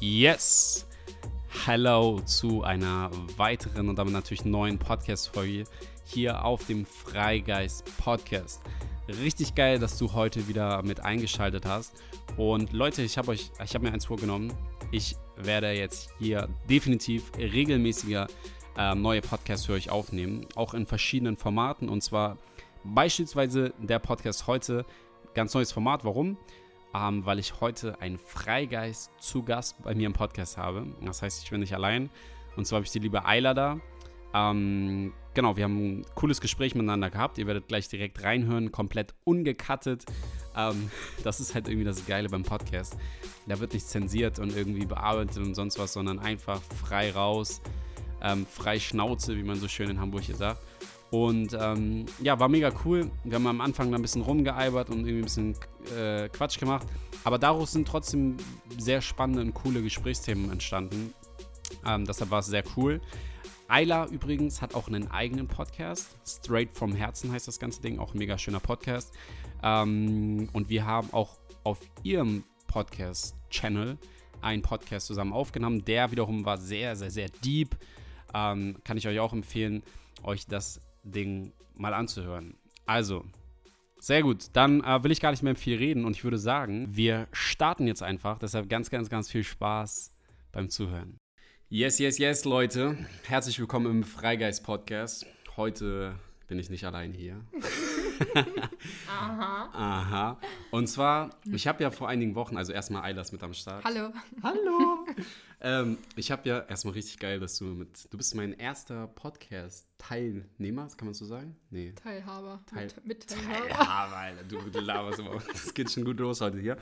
Yes! Hello zu einer weiteren und damit natürlich neuen Podcast-Folge hier auf dem Freigeist Podcast. Richtig geil, dass du heute wieder mit eingeschaltet hast. Und Leute, ich habe euch, ich habe mir eins vorgenommen. Ich werde jetzt hier definitiv regelmäßiger äh, neue Podcasts für euch aufnehmen, auch in verschiedenen Formaten. Und zwar beispielsweise der Podcast heute, ganz neues Format. Warum? Ähm, weil ich heute einen Freigeist zu Gast bei mir im Podcast habe. Das heißt, ich bin nicht allein. Und zwar habe ich die liebe Ayla da. Ähm, genau, wir haben ein cooles Gespräch miteinander gehabt. Ihr werdet gleich direkt reinhören, komplett ungecuttet. Ähm, das ist halt irgendwie das Geile beim Podcast. Da wird nicht zensiert und irgendwie bearbeitet und sonst was, sondern einfach frei raus, ähm, frei Schnauze, wie man so schön in Hamburg hier sagt. Und ähm, ja, war mega cool. Wir haben am Anfang da ein bisschen rumgeeibert und irgendwie ein bisschen äh, Quatsch gemacht. Aber daraus sind trotzdem sehr spannende und coole Gesprächsthemen entstanden. Ähm, deshalb war es sehr cool. Ayla übrigens hat auch einen eigenen Podcast. Straight from Herzen heißt das ganze Ding. Auch ein mega schöner Podcast. Ähm, und wir haben auch auf ihrem Podcast-Channel einen Podcast zusammen aufgenommen. Der wiederum war sehr, sehr, sehr deep. Ähm, kann ich euch auch empfehlen, euch das Ding mal anzuhören. Also, sehr gut. Dann äh, will ich gar nicht mehr viel reden und ich würde sagen, wir starten jetzt einfach. Deshalb ganz, ganz, ganz viel Spaß beim Zuhören. Yes, yes, yes, Leute. Herzlich willkommen im Freigeist Podcast. Heute bin ich nicht allein hier. Aha. Aha. Und zwar, ich habe ja vor einigen Wochen, also erstmal Eilas mit am Start. Hallo. Hallo. ähm, ich habe ja erstmal richtig geil, dass du mit, du bist mein erster Podcast-Teilnehmer, kann man so sagen? Nee. Teilhaber. Teil- mit, mit Teilhaber. Teilhaber, Alter. Du, du laberst immer. Das geht schon gut los heute hier.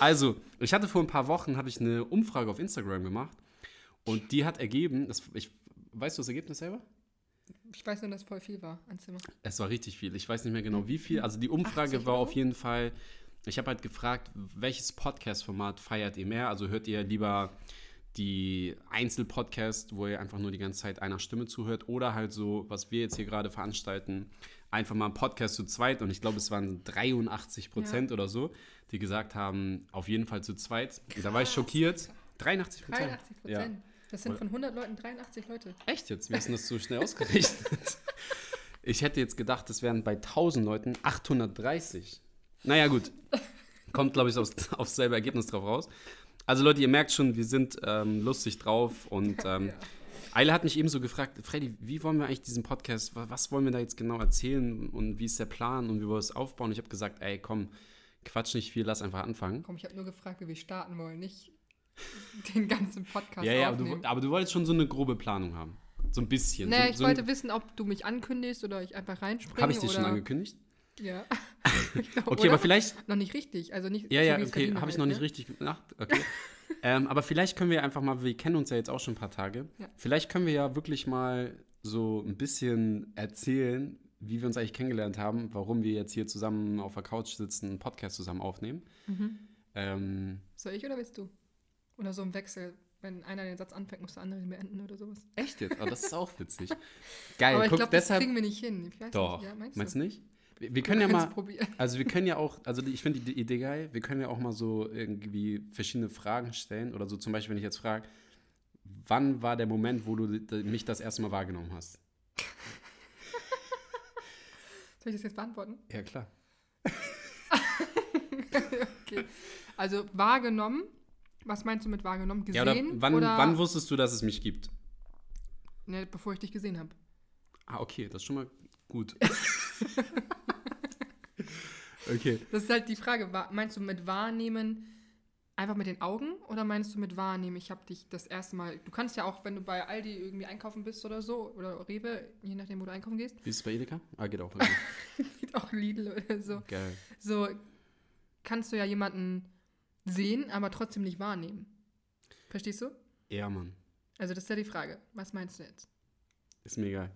Also, ich hatte vor ein paar Wochen, habe ich eine Umfrage auf Instagram gemacht und die hat ergeben, das, ich, weißt du das Ergebnis selber? Ich weiß nur, dass voll viel war an Zimmer. Es war richtig viel. Ich weiß nicht mehr genau wie viel. Also die Umfrage 80 war auf jeden Fall. Ich habe halt gefragt, welches Podcast-Format feiert ihr mehr? Also hört ihr lieber die Einzelpodcast, wo ihr einfach nur die ganze Zeit einer Stimme zuhört, oder halt so, was wir jetzt hier gerade veranstalten, einfach mal einen Podcast zu zweit. Und ich glaube, es waren 83 Prozent oder so, die gesagt haben, auf jeden Fall zu zweit. Und da war ich Krass, schockiert. 83 Prozent. 83 Prozent. Das sind von 100 Leuten 83 Leute. Echt jetzt? Hast du das so schnell ausgerechnet? Ich hätte jetzt gedacht, das wären bei 1000 Leuten 830. Naja, gut. Kommt, glaube ich, aufs, aufs selbe Ergebnis drauf raus. Also, Leute, ihr merkt schon, wir sind ähm, lustig drauf. Und ähm, Ja. Eile hat mich eben so gefragt: Freddy, wie wollen wir eigentlich diesen Podcast, wa- was wollen wir da jetzt genau erzählen und wie ist der Plan und wie wollen wir es aufbauen? Ich habe gesagt: Ey, komm, quatsch nicht viel, lass einfach anfangen. Komm, ich habe nur gefragt, wie wir starten wollen, nicht den ganzen Podcast Ja, ja, aber aufnehmen. du, aber du wolltest schon so eine grobe Planung haben. So ein bisschen. nee, so, ich so wollte wissen, ob du mich ankündigst oder ich einfach reinspringe. Habe ich dich schon angekündigt? Ja. Glaub, Okay, oder? aber vielleicht. Noch nicht richtig. Also nicht Ja, so, ja, es okay, habe ich noch nicht ne? richtig gemacht. Okay. ähm, aber vielleicht können wir einfach mal, wir kennen uns ja jetzt auch schon ein paar Tage, Ja. vielleicht können wir ja wirklich mal so ein bisschen erzählen, wie wir uns eigentlich kennengelernt haben, warum wir jetzt hier zusammen auf der Couch sitzen, einen Podcast zusammen aufnehmen. Mhm. Ähm, Soll ich oder willst du? Oder so im Wechsel. Wenn einer den Satz anfängt, muss der andere ihn beenden oder sowas. echt jetzt? Oh, das ist auch witzig. Geil, aber ich guck, glaube, das deshalb. kriegen wir nicht hin. Doch, Nicht. Ja, meinst, meinst du? nicht? Wir, wir können ja mal, also wir können ja auch, also ich finde die Idee geil, wir können ja auch mal so irgendwie verschiedene Fragen stellen oder so zum Beispiel, wenn ich jetzt frage, wann war der Moment, wo du mich das erste Mal wahrgenommen hast? Soll ich das jetzt beantworten? Ja, klar. okay. Also wahrgenommen. Was meinst du mit wahrgenommen? Ja, oder Gesehen? wann, oder wann wusstest du, dass es mich gibt? ne, bevor ich dich gesehen habe. Ah, okay, das ist schon mal gut. okay. Das ist halt die Frage. Meinst du mit wahrnehmen einfach mit den Augen oder meinst du mit wahrnehmen, ich habe dich das erste Mal. Du kannst ja auch, wenn du bei Aldi irgendwie einkaufen bist oder so, oder Rewe, je nachdem, wo du einkaufen gehst, Wie ist es bei Edeka? Ah, geht auch. Okay. geht auch Lidl oder so. Geil. So kannst du ja jemanden sehen, aber trotzdem nicht wahrnehmen. Verstehst du? Ja, Mann. Also das ist ja die Frage. Was meinst du jetzt? Ist mir egal.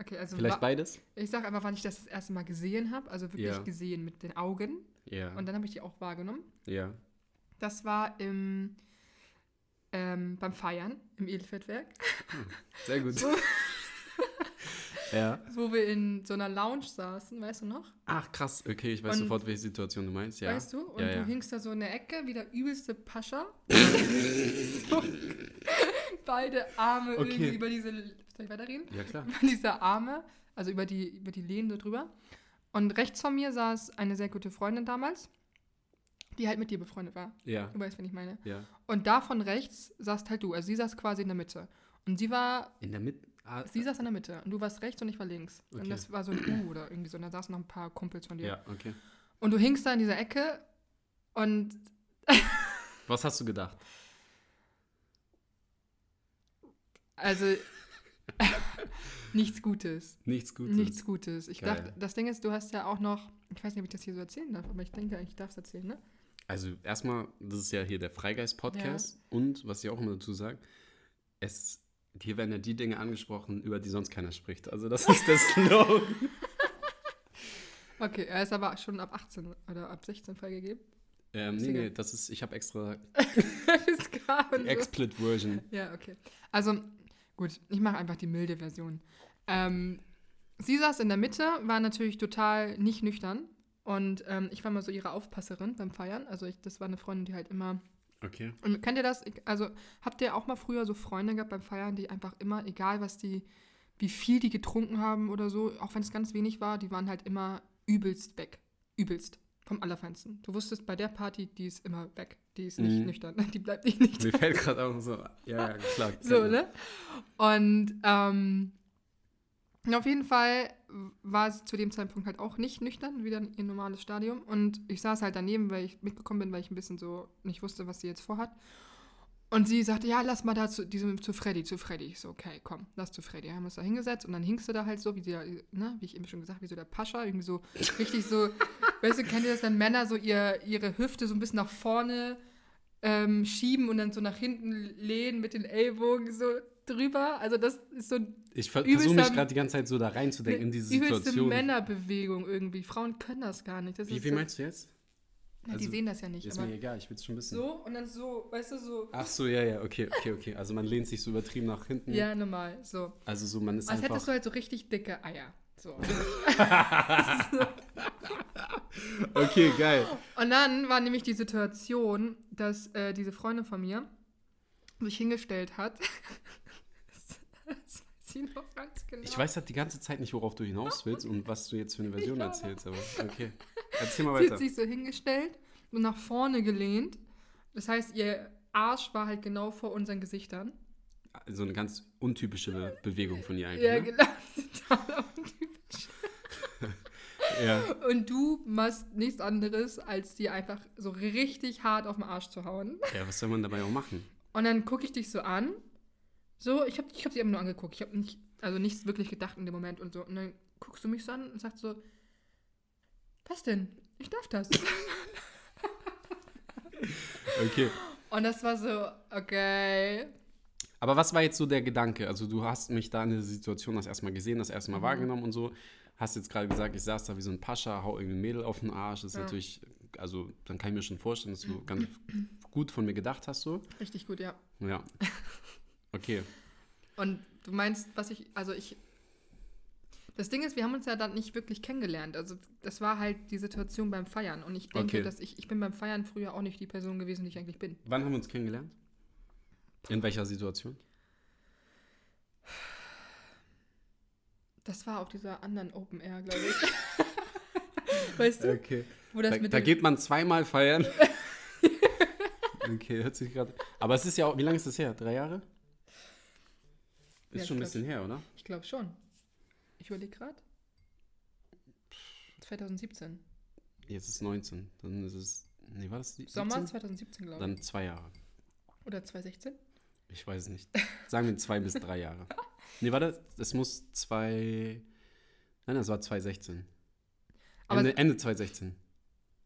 Okay, also Vielleicht beides? ich sag einfach, wann ich das das erste Mal gesehen habe, also wirklich Ja. gesehen mit den Augen Ja. und dann habe ich die auch wahrgenommen. ja. Das war im, ähm, beim Feiern im Edelfeldwerk. Sehr gut. So. Ja. wo wir in so einer Lounge saßen, weißt du noch? Ach, krass. Okay, ich weiß Und- sofort, welche Situation du meinst. Ja. Weißt du? Und ja, du ja. hingst da so in der Ecke, wie der übelste Pascha. so, beide Arme Okay. irgendwie über diese. Soll ich weiterreden? Ja, klar. Über diese Arme, also über die, über die Lehnen so drüber. Und rechts von mir saß eine sehr gute Freundin damals, die halt mit dir befreundet war. Ja, Du weißt, wen ich meine. ja. Und da von rechts saßt halt du. Also sie saß quasi in der Mitte. Und sie war, In der Mitte. Ah, sie saß in der Mitte. Und du warst rechts und ich war links. Okay. Und das war so ein U oder irgendwie so. Und da saßen noch ein paar Kumpels von dir. ja, okay. Und du hingst da in dieser Ecke und Was hast du gedacht? also nichts Gutes. Nichts Gutes. Nichts Gutes. Ich Geil. dachte, das Ding ist, du hast ja auch noch, ich weiß nicht, ob ich das hier so erzählen darf, aber ich denke eigentlich, ich darf es erzählen, ne? Also erstmal, das ist ja hier der Freigeist-Podcast und was ich auch immer dazu sage, es, hier werden ja die Dinge angesprochen, über die sonst keiner spricht. Also das ist der Slogan. Okay, er ist aber schon ab 18 oder ab 16 freigegeben. ähm, nee, nee, das ist, ich habe extra die. Explit-Version. Ja, okay. Also, gut, ich mache einfach die milde Version. Ähm, sie saß in der Mitte, war natürlich total nicht nüchtern. Und ähm, ich war mal so ihre Aufpasserin beim Feiern. Also, ich, das war eine Freundin, die halt immer. Okay. Und kennt ihr das? Also, habt ihr auch mal früher so Freunde gehabt beim Feiern, die einfach immer, egal was die, wie viel die getrunken haben oder so, auch wenn es ganz wenig war, die waren halt immer übelst weg. Übelst. Vom Allerfeinsten. Du wusstest, bei der Party, die ist immer weg. Die ist nicht Mhm. nüchtern. Die bleibt nicht nüchtern. Mir fällt gerade auch so, ja, ja, klar. So, ne? Und ähm, auf jeden Fall war sie zu dem Zeitpunkt halt auch nicht nüchtern, wieder ihr normales Stadium. Und ich saß halt daneben, weil ich mitgekommen bin, weil ich ein bisschen so nicht wusste, was sie jetzt vorhat. Und sie sagte, ja, lass mal da zu, diesem, zu Freddy, zu Freddy. Ich so, okay, komm, lass zu Freddy. Haben wir uns da hingesetzt und dann hingst du da halt so, wie, der, ne, wie ich eben schon gesagt wie so der Pascha, irgendwie so richtig so, weißt du, kennt ihr das, wenn Männer so ihr, ihre Hüfte so ein bisschen nach vorne ähm, schieben und dann so nach hinten lehnen mit den Ellbogen so drüber. Also das ist so ein Ich ver versuche mich gerade die ganze Zeit so da reinzudenken in diese Situation. Männerbewegung irgendwie. Frauen können das gar nicht. Das Wie so, meinst du jetzt? Na, die also, sehen das ja nicht. Ist mir egal, ich will es schon wissen. so und dann so, weißt du, so. Ach so, ja, ja, okay, okay, okay. Also man lehnt sich so übertrieben nach hinten. Ja, normal. So. Also so, man ist Als hättest du halt so richtig dicke Eier. So. Okay, geil. Und dann war nämlich die Situation, dass äh, diese Freundin von mir sich hingestellt hat. Das weiß ich noch ganz genau. Ich weiß halt die ganze Zeit nicht, worauf du hinaus willst und was du jetzt für eine Version erzählst, aber okay. Erzähl mal Sie weiter. hat sich so hingestellt und nach vorne gelehnt. Das heißt, ihr Arsch war halt genau vor unseren Gesichtern. So eine ganz untypische Be Bewegung von ihr eigentlich. Ja, ne? genau. Total untypisch. ja. Und du machst nichts anderes, als dir einfach so richtig hart auf den Arsch zu hauen. ja, was soll man dabei auch machen? Und dann gucke ich dich so an. So, ich habe ich hab sie eben nur angeguckt. Ich habe nicht, also nichts wirklich gedacht in dem Moment und so. Und dann guckst du mich so an und sagst so, was denn? Ich darf das. Okay. und das war so, okay. Aber was war jetzt so der Gedanke? Also du hast mich da in der Situation das erstmal gesehen, das erste Mal Mhm. wahrgenommen und so. Hast jetzt gerade gesagt, ich saß da wie so ein Pascha, hau irgendwie ein Mädel auf den Arsch. Das ist Ja. natürlich, also dann kann ich mir schon vorstellen, dass du ganz gut von mir gedacht hast so. Richtig gut, ja. Ja. Okay. Und du meinst, was ich, also ich. Das Ding ist, wir haben uns ja dann nicht wirklich kennengelernt. Also das war halt die Situation beim Feiern. Und ich denke, Okay. dass ich, ich bin beim Feiern früher auch nicht die Person gewesen, die ich eigentlich bin. Wann haben wir uns kennengelernt? In welcher Situation? Das war auf dieser anderen Open Air, glaube ich. weißt du? Okay. Wo das Da, mit da dem- geht man zweimal feiern. okay, hört sich gerade. Aber es ist ja auch, wie lange ist das her? Drei Jahre? Ist Ja, schon ein ich bisschen her, oder? Ich glaube schon. Ich überlege gerade. 2017. Jetzt ist 19. Dann ist es. Nee, war das die- Sommer 17? 2017, glaube Dann zwei Jahre. ich. Oder 2016? Ich weiß es nicht. Sagen wir zwei bis drei Jahre. Nee, warte, es muss zwei. Nein, das war 2016. Aber- Ende, Ende 2016.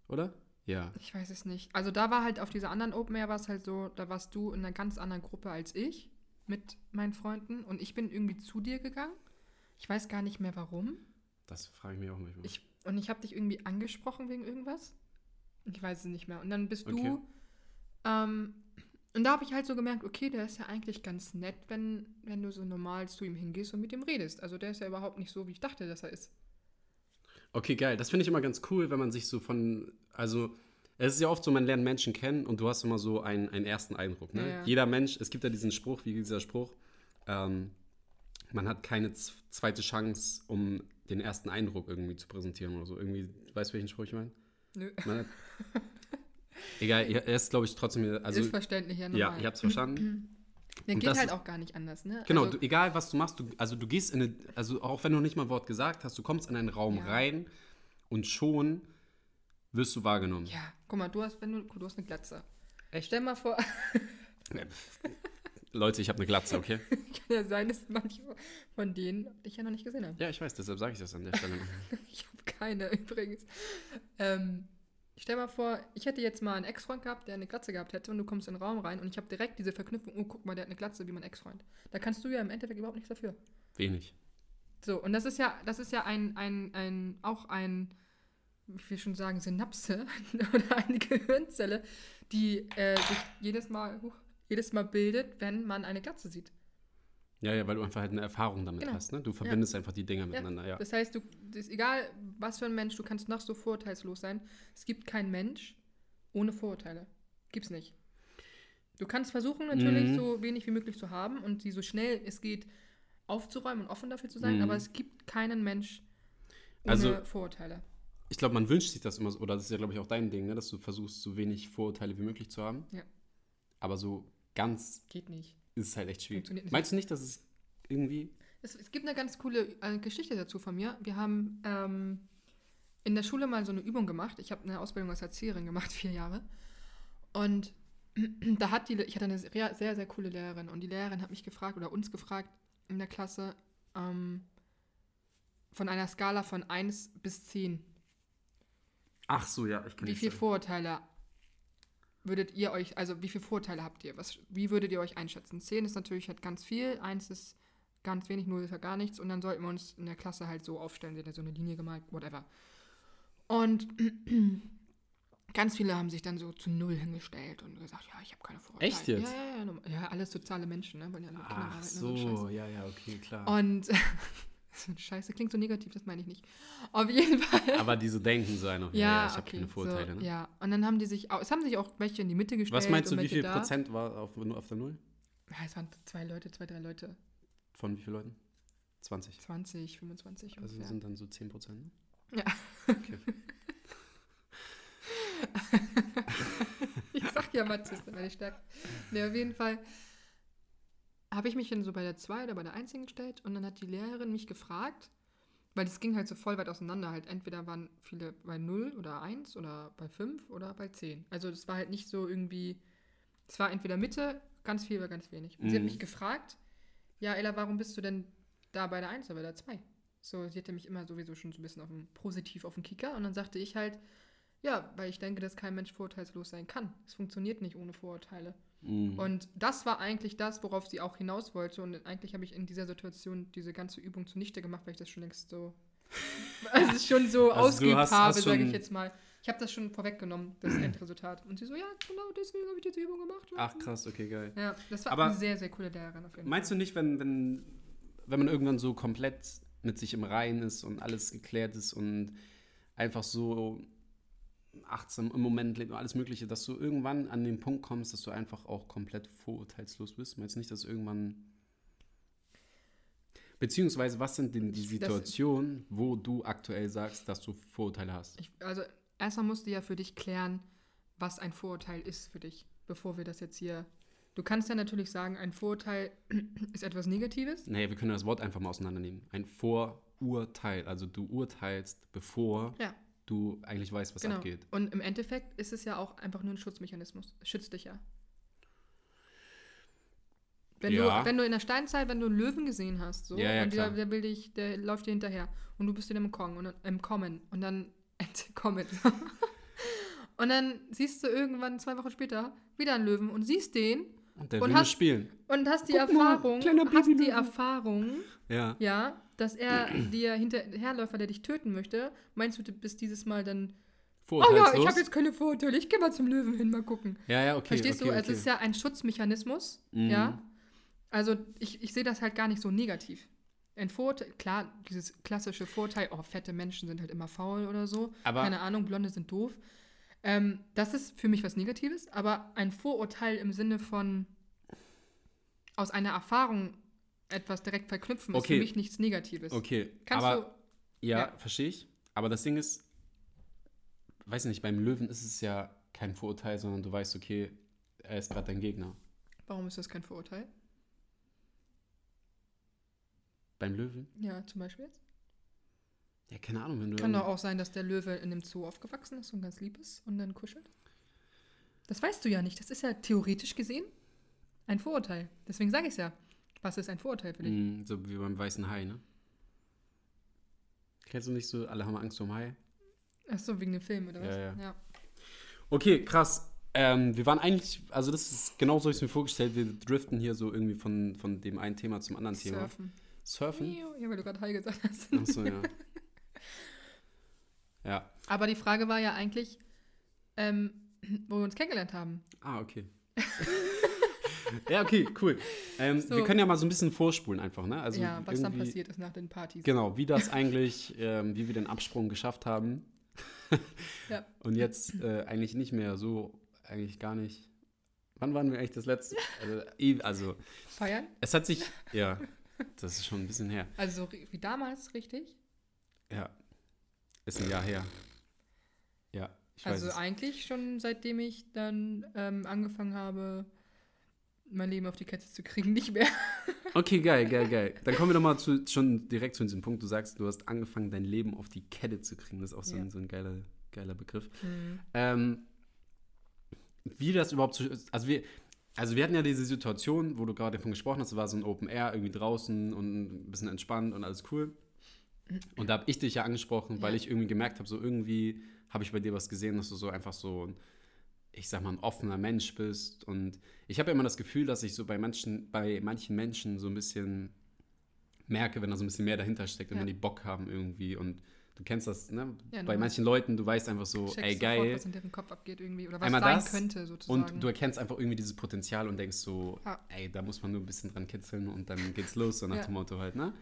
Oder? Ja. Ich weiß es nicht. Also da war halt auf dieser anderen Open Air war es halt so, da warst du in einer ganz anderen Gruppe als ich mit meinen Freunden und ich bin irgendwie zu dir gegangen. Ich weiß gar nicht mehr warum. Das frage ich mich auch manchmal. Ich, und ich habe dich irgendwie angesprochen wegen irgendwas. Ich weiß es nicht mehr. Und dann bist Okay. du ähm, Und da habe ich halt so gemerkt, okay, der ist ja eigentlich ganz nett, wenn, wenn du so normal zu ihm hingehst und mit ihm redest. Also der ist ja überhaupt nicht so, wie ich dachte, dass er ist. Okay, geil. Das finde ich immer ganz cool, wenn man sich so von, also es ist ja oft so, man lernt Menschen kennen und du hast immer so einen, einen ersten Eindruck. Ne? Ja, ja. Jeder Mensch, es gibt ja diesen Spruch, wie dieser Spruch, ähm, man hat keine zweite Chance, um den ersten Eindruck irgendwie zu präsentieren oder so. Irgendwie, weißt du, welchen Spruch ich meine? Nö. Man hat, egal, er ist, glaube ich, trotzdem, also ist verständlich, ja, ja, normal. ich habe es verstanden. Der geht das halt auch gar nicht anders, ne? Genau, also, du, egal was du machst, du, also du gehst in eine, also auch wenn du nicht mal ein Wort gesagt hast, du kommst in einen Raum Ja. rein und schon wirst du wahrgenommen. ja, guck mal, du hast, wenn du, du hast eine Glatze. Echt? Stell mal vor, Leute, ich habe eine Glatze, okay? kann ja sein, dass manche von denen dich ja noch nicht gesehen haben. Ja, ich weiß, deshalb sage ich das an der Stelle. Ich habe keine übrigens. Ähm, stell mal vor, ich hätte jetzt mal einen Ex-Freund gehabt, der eine Glatze gehabt hätte und du kommst in den Raum rein und ich habe direkt diese Verknüpfung, oh, guck mal, der hat eine Glatze wie mein Ex-Freund. Da kannst du ja im Endeffekt überhaupt nichts dafür. Wenig. So, und das ist ja, das ist ja ein, ein, ein, auch ein, ich will schon sagen, Synapse oder eine Gehirnzelle, die äh, sich jedes Mal, huch, jedes Mal bildet, wenn man eine Glatze sieht. Ja, ja, weil du einfach halt eine Erfahrung damit Genau. hast, ne? Du verbindest einfach die Dinge miteinander, ja. Das heißt, du, das ist egal, was für ein Mensch, du kannst noch so vorurteilslos sein. Es gibt keinen Mensch ohne Vorurteile. Gibt's nicht. Du kannst versuchen, natürlich Mhm. so wenig wie möglich zu haben und sie so schnell es geht aufzuräumen und offen dafür zu sein, Mhm. aber es gibt keinen Mensch ohne Also- Vorurteile. Ich glaube, man wünscht sich das immer so, oder das ist ja, glaube ich, auch dein Ding, ne? dass du versuchst, so wenig Vorurteile wie möglich zu haben. Ja. Aber so ganz Geht nicht. ist es halt echt schwierig. Meinst du nicht, dass es irgendwie. Es, es gibt eine ganz coole äh, Geschichte dazu von mir. Wir haben ähm, in der Schule mal so eine Übung gemacht. Ich habe eine Ausbildung als Erzieherin gemacht, vier Jahre. Und da hat die, ich hatte eine sehr, sehr, sehr coole Lehrerin und die Lehrerin hat mich gefragt oder uns gefragt in der Klasse ähm, von einer Skala von 1 bis 10. Ach so, ja, ich kann Wie viele Vorurteile würdet ihr euch, also wie viele Vorurteile habt ihr? Was, wie würdet ihr euch einschätzen? 10 ist natürlich halt ganz viel, 1 ist ganz wenig, 0 ist ja gar nichts und dann sollten wir uns in der Klasse halt so aufstellen, sie hat so eine Linie gemalt, whatever. Und ganz viele haben sich dann so zu Null hingestellt und gesagt, ja, ich habe keine Vorurteile. Echt jetzt? Ja, ja, ja, ja, alles soziale Menschen, ne? Weil ja Ach so, ja, ja, okay, klar. Und Scheiße klingt so negativ, das meine ich nicht. Auf jeden Fall. Aber diese denken so einer, ja, ja, ich habe keine Vorurteile. so, ne? Ja, und dann haben die sich, au- es haben sich auch welche in die Mitte gestellt. Was meinst du, wie viel da. Prozent war auf, auf der Null? Ja, es waren zwei Leute, zwei, drei Leute. Von wie vielen Leuten? 20. 20, 25 Also ungefähr. sind dann so 10 Prozent, ne? Ja. Okay. ich sag ja, Mathe ist meine Stärke. Nee, auf jeden Fall habe ich mich dann so bei der 2 oder bei der 1 hingestellt und dann hat die Lehrerin mich gefragt, weil das ging halt so voll weit auseinander. Halt entweder waren viele bei 0 oder 1 oder bei 5 oder bei 10. Also das war halt nicht so irgendwie, es war entweder Mitte, ganz viel oder ganz wenig. Und sie hat Mhm. mich gefragt, ja Ella, warum bist du denn da bei der 1 oder bei der 2? So, sie hatte mich immer sowieso schon so ein bisschen auf dem, positiv auf den Kicker und dann sagte ich halt, ja, weil ich denke, dass kein Mensch vorurteilslos sein kann. Es funktioniert nicht ohne Vorurteile. Mhm. Und das war eigentlich das, worauf sie auch hinaus wollte. Und eigentlich habe ich in dieser Situation diese ganze Übung zunichte gemacht, weil ich das schon längst so, also schon so Also ausgeübt hast- habe, sage ich jetzt mal. Ich habe das schon vorweggenommen, das Endresultat. Und sie so, ja, genau deswegen habe ich diese Übung gemacht. Ach krass, okay, geil. Ja, das war Aber- eine sehr, sehr coole Lehrerin auf jeden Meinst du nicht, wenn, wenn, wenn man irgendwann so komplett mit sich im Reinen ist und alles geklärt ist und einfach so achtsam im Moment lebt und alles Mögliche, dass du irgendwann an den Punkt kommst, dass du einfach auch komplett vorurteilslos bist? Meinst du nicht, dass irgendwann. Beziehungsweise, was sind denn die Situationen, wo du aktuell sagst, dass du Vorurteile hast? Ich, also erstmal musst du ja für dich klären, was ein Vorurteil ist für dich, bevor wir das jetzt hier. Du kannst ja natürlich sagen, ein Vorurteil ist etwas Negatives. Nee, wir können das Wort einfach mal auseinandernehmen. Ein Vorurteil. Also du urteilst, bevor Ja, du eigentlich weißt, was genau. abgeht. Und im Endeffekt ist es ja auch einfach nur ein Schutzmechanismus. Es schützt dich ja. Wenn, Ja. du, wenn du in der Steinzeit, wenn du einen Löwen gesehen hast, so, Ja, ja, und der, der will dich, der läuft dir hinterher und du bist in dem Kong und dann, im Kommen und dann entkommen. und dann siehst du irgendwann zwei Wochen später wieder einen Löwen und siehst den Und Und hast- spielen. und hast die Guck mal, Erfahrung, kleiner hast die. Erfahrung, Ja. ja, dass er dir hinterherläufer, der dich töten möchte, meinst du, du bist dieses Mal dann Oh ja, ich habe jetzt keine Vorurteile. Ich gehe mal zum Löwen hin, mal gucken. ja, ja, okay. Verstehst okay, du? Also okay. es ist ja ein Schutzmechanismus. Mhm. Ja. Also ich, ich sehe das halt gar nicht so negativ. Ein Vorurteil, klar, dieses klassische Vorteil, oh, fette Menschen sind halt immer faul oder so. Aber- Keine Ahnung, Blonde sind doof. Ähm, das ist für mich was Negatives, aber ein Vorurteil im Sinne von aus einer Erfahrung etwas direkt verknüpfen, ist Okay. für mich nichts Negatives. Okay, Kannst aber ja, ja. verstehe ich. Aber das Ding ist, weiß nicht, beim Löwen ist es ja kein Vorurteil, sondern du weißt, okay, er ist gerade dein Gegner. du, warum ist das kein Vorurteil? Beim Löwen? Ja, zum Beispiel jetzt. Ja, keine Ahnung, wenn du. Kann doch auch sein, dass der Löwe in dem Zoo aufgewachsen ist und ganz lieb ist und dann kuschelt. Das weißt du ja nicht. Das ist ja theoretisch gesehen ein Vorurteil. Deswegen sage ich es ja. Was ist ein Vorurteil für dich? Mm, so wie beim weißen Hai, ne? Kennst du nicht so, alle haben Angst vor Hai? Ach so, wegen dem Film, oder was? Ja, ja. Okay, krass. Ähm, wir waren eigentlich, also das ist genau so, habe ich es mir vorgestellt, wir driften hier so irgendwie von, von dem einen Thema zum anderen Thema. Surfen. Surfen? Ja, weil du gerade Hi gesagt hast. Achso, ja. ja. Aber die Frage war ja eigentlich, ähm, wo wir uns kennengelernt haben. Ah, okay. ja, okay, cool. Ähm, So. Wir können ja mal so ein bisschen vorspulen einfach, ne? Also ja, was dann passiert ist nach den Partys. Genau, wie das eigentlich, ähm, wie wir den Absprung geschafft haben. Ja. Und jetzt äh, eigentlich nicht mehr so, eigentlich gar nicht. Wann waren wir eigentlich das letzte? Also, eh- also Feiern? es hat sich, ja, das ist schon ein bisschen her. Also so wie damals, richtig? Ja, ist ein Jahr her. Ja, ich weiß also es. eigentlich schon seitdem ich dann ähm, angefangen habe, mein Leben auf die Kette zu kriegen, nicht mehr. Okay, geil, geil, geil. Dann kommen wir doch mal zu, schon direkt zu diesem Punkt. Du sagst, du hast angefangen, dein Leben auf die Kette zu kriegen. Das ist auch so, Ja. ein, so ein geiler, geiler Begriff. Mhm. Ähm, wie das überhaupt zu. Also wir, also wir hatten ja diese Situation, wo du gerade davon gesprochen hast, war so ein Open Air, irgendwie draußen und ein bisschen entspannt und alles cool. Und da habe ich dich ja angesprochen, weil Ja. ich irgendwie gemerkt habe, so irgendwie habe ich bei dir was gesehen, dass du so einfach so ich sag mal, ein offener Mensch bist. Und ich habe ja immer das Gefühl, dass ich so bei Menschen, bei manchen Menschen so ein bisschen merke, wenn da so ein bisschen mehr dahinter steckt, wenn Ja. man die Bock haben irgendwie. Und du kennst das, ne? Ja, bei manchen Leuten, du weißt einfach so, ey sofort, geil. was in deren Kopf abgeht irgendwie. Oder was Einmal sein das könnte, sozusagen. Und du erkennst einfach irgendwie dieses Potenzial und denkst so, Ja. ey, da muss man nur ein bisschen dran kitzeln und dann geht's los, so nach Ja. dem Motto halt, ne?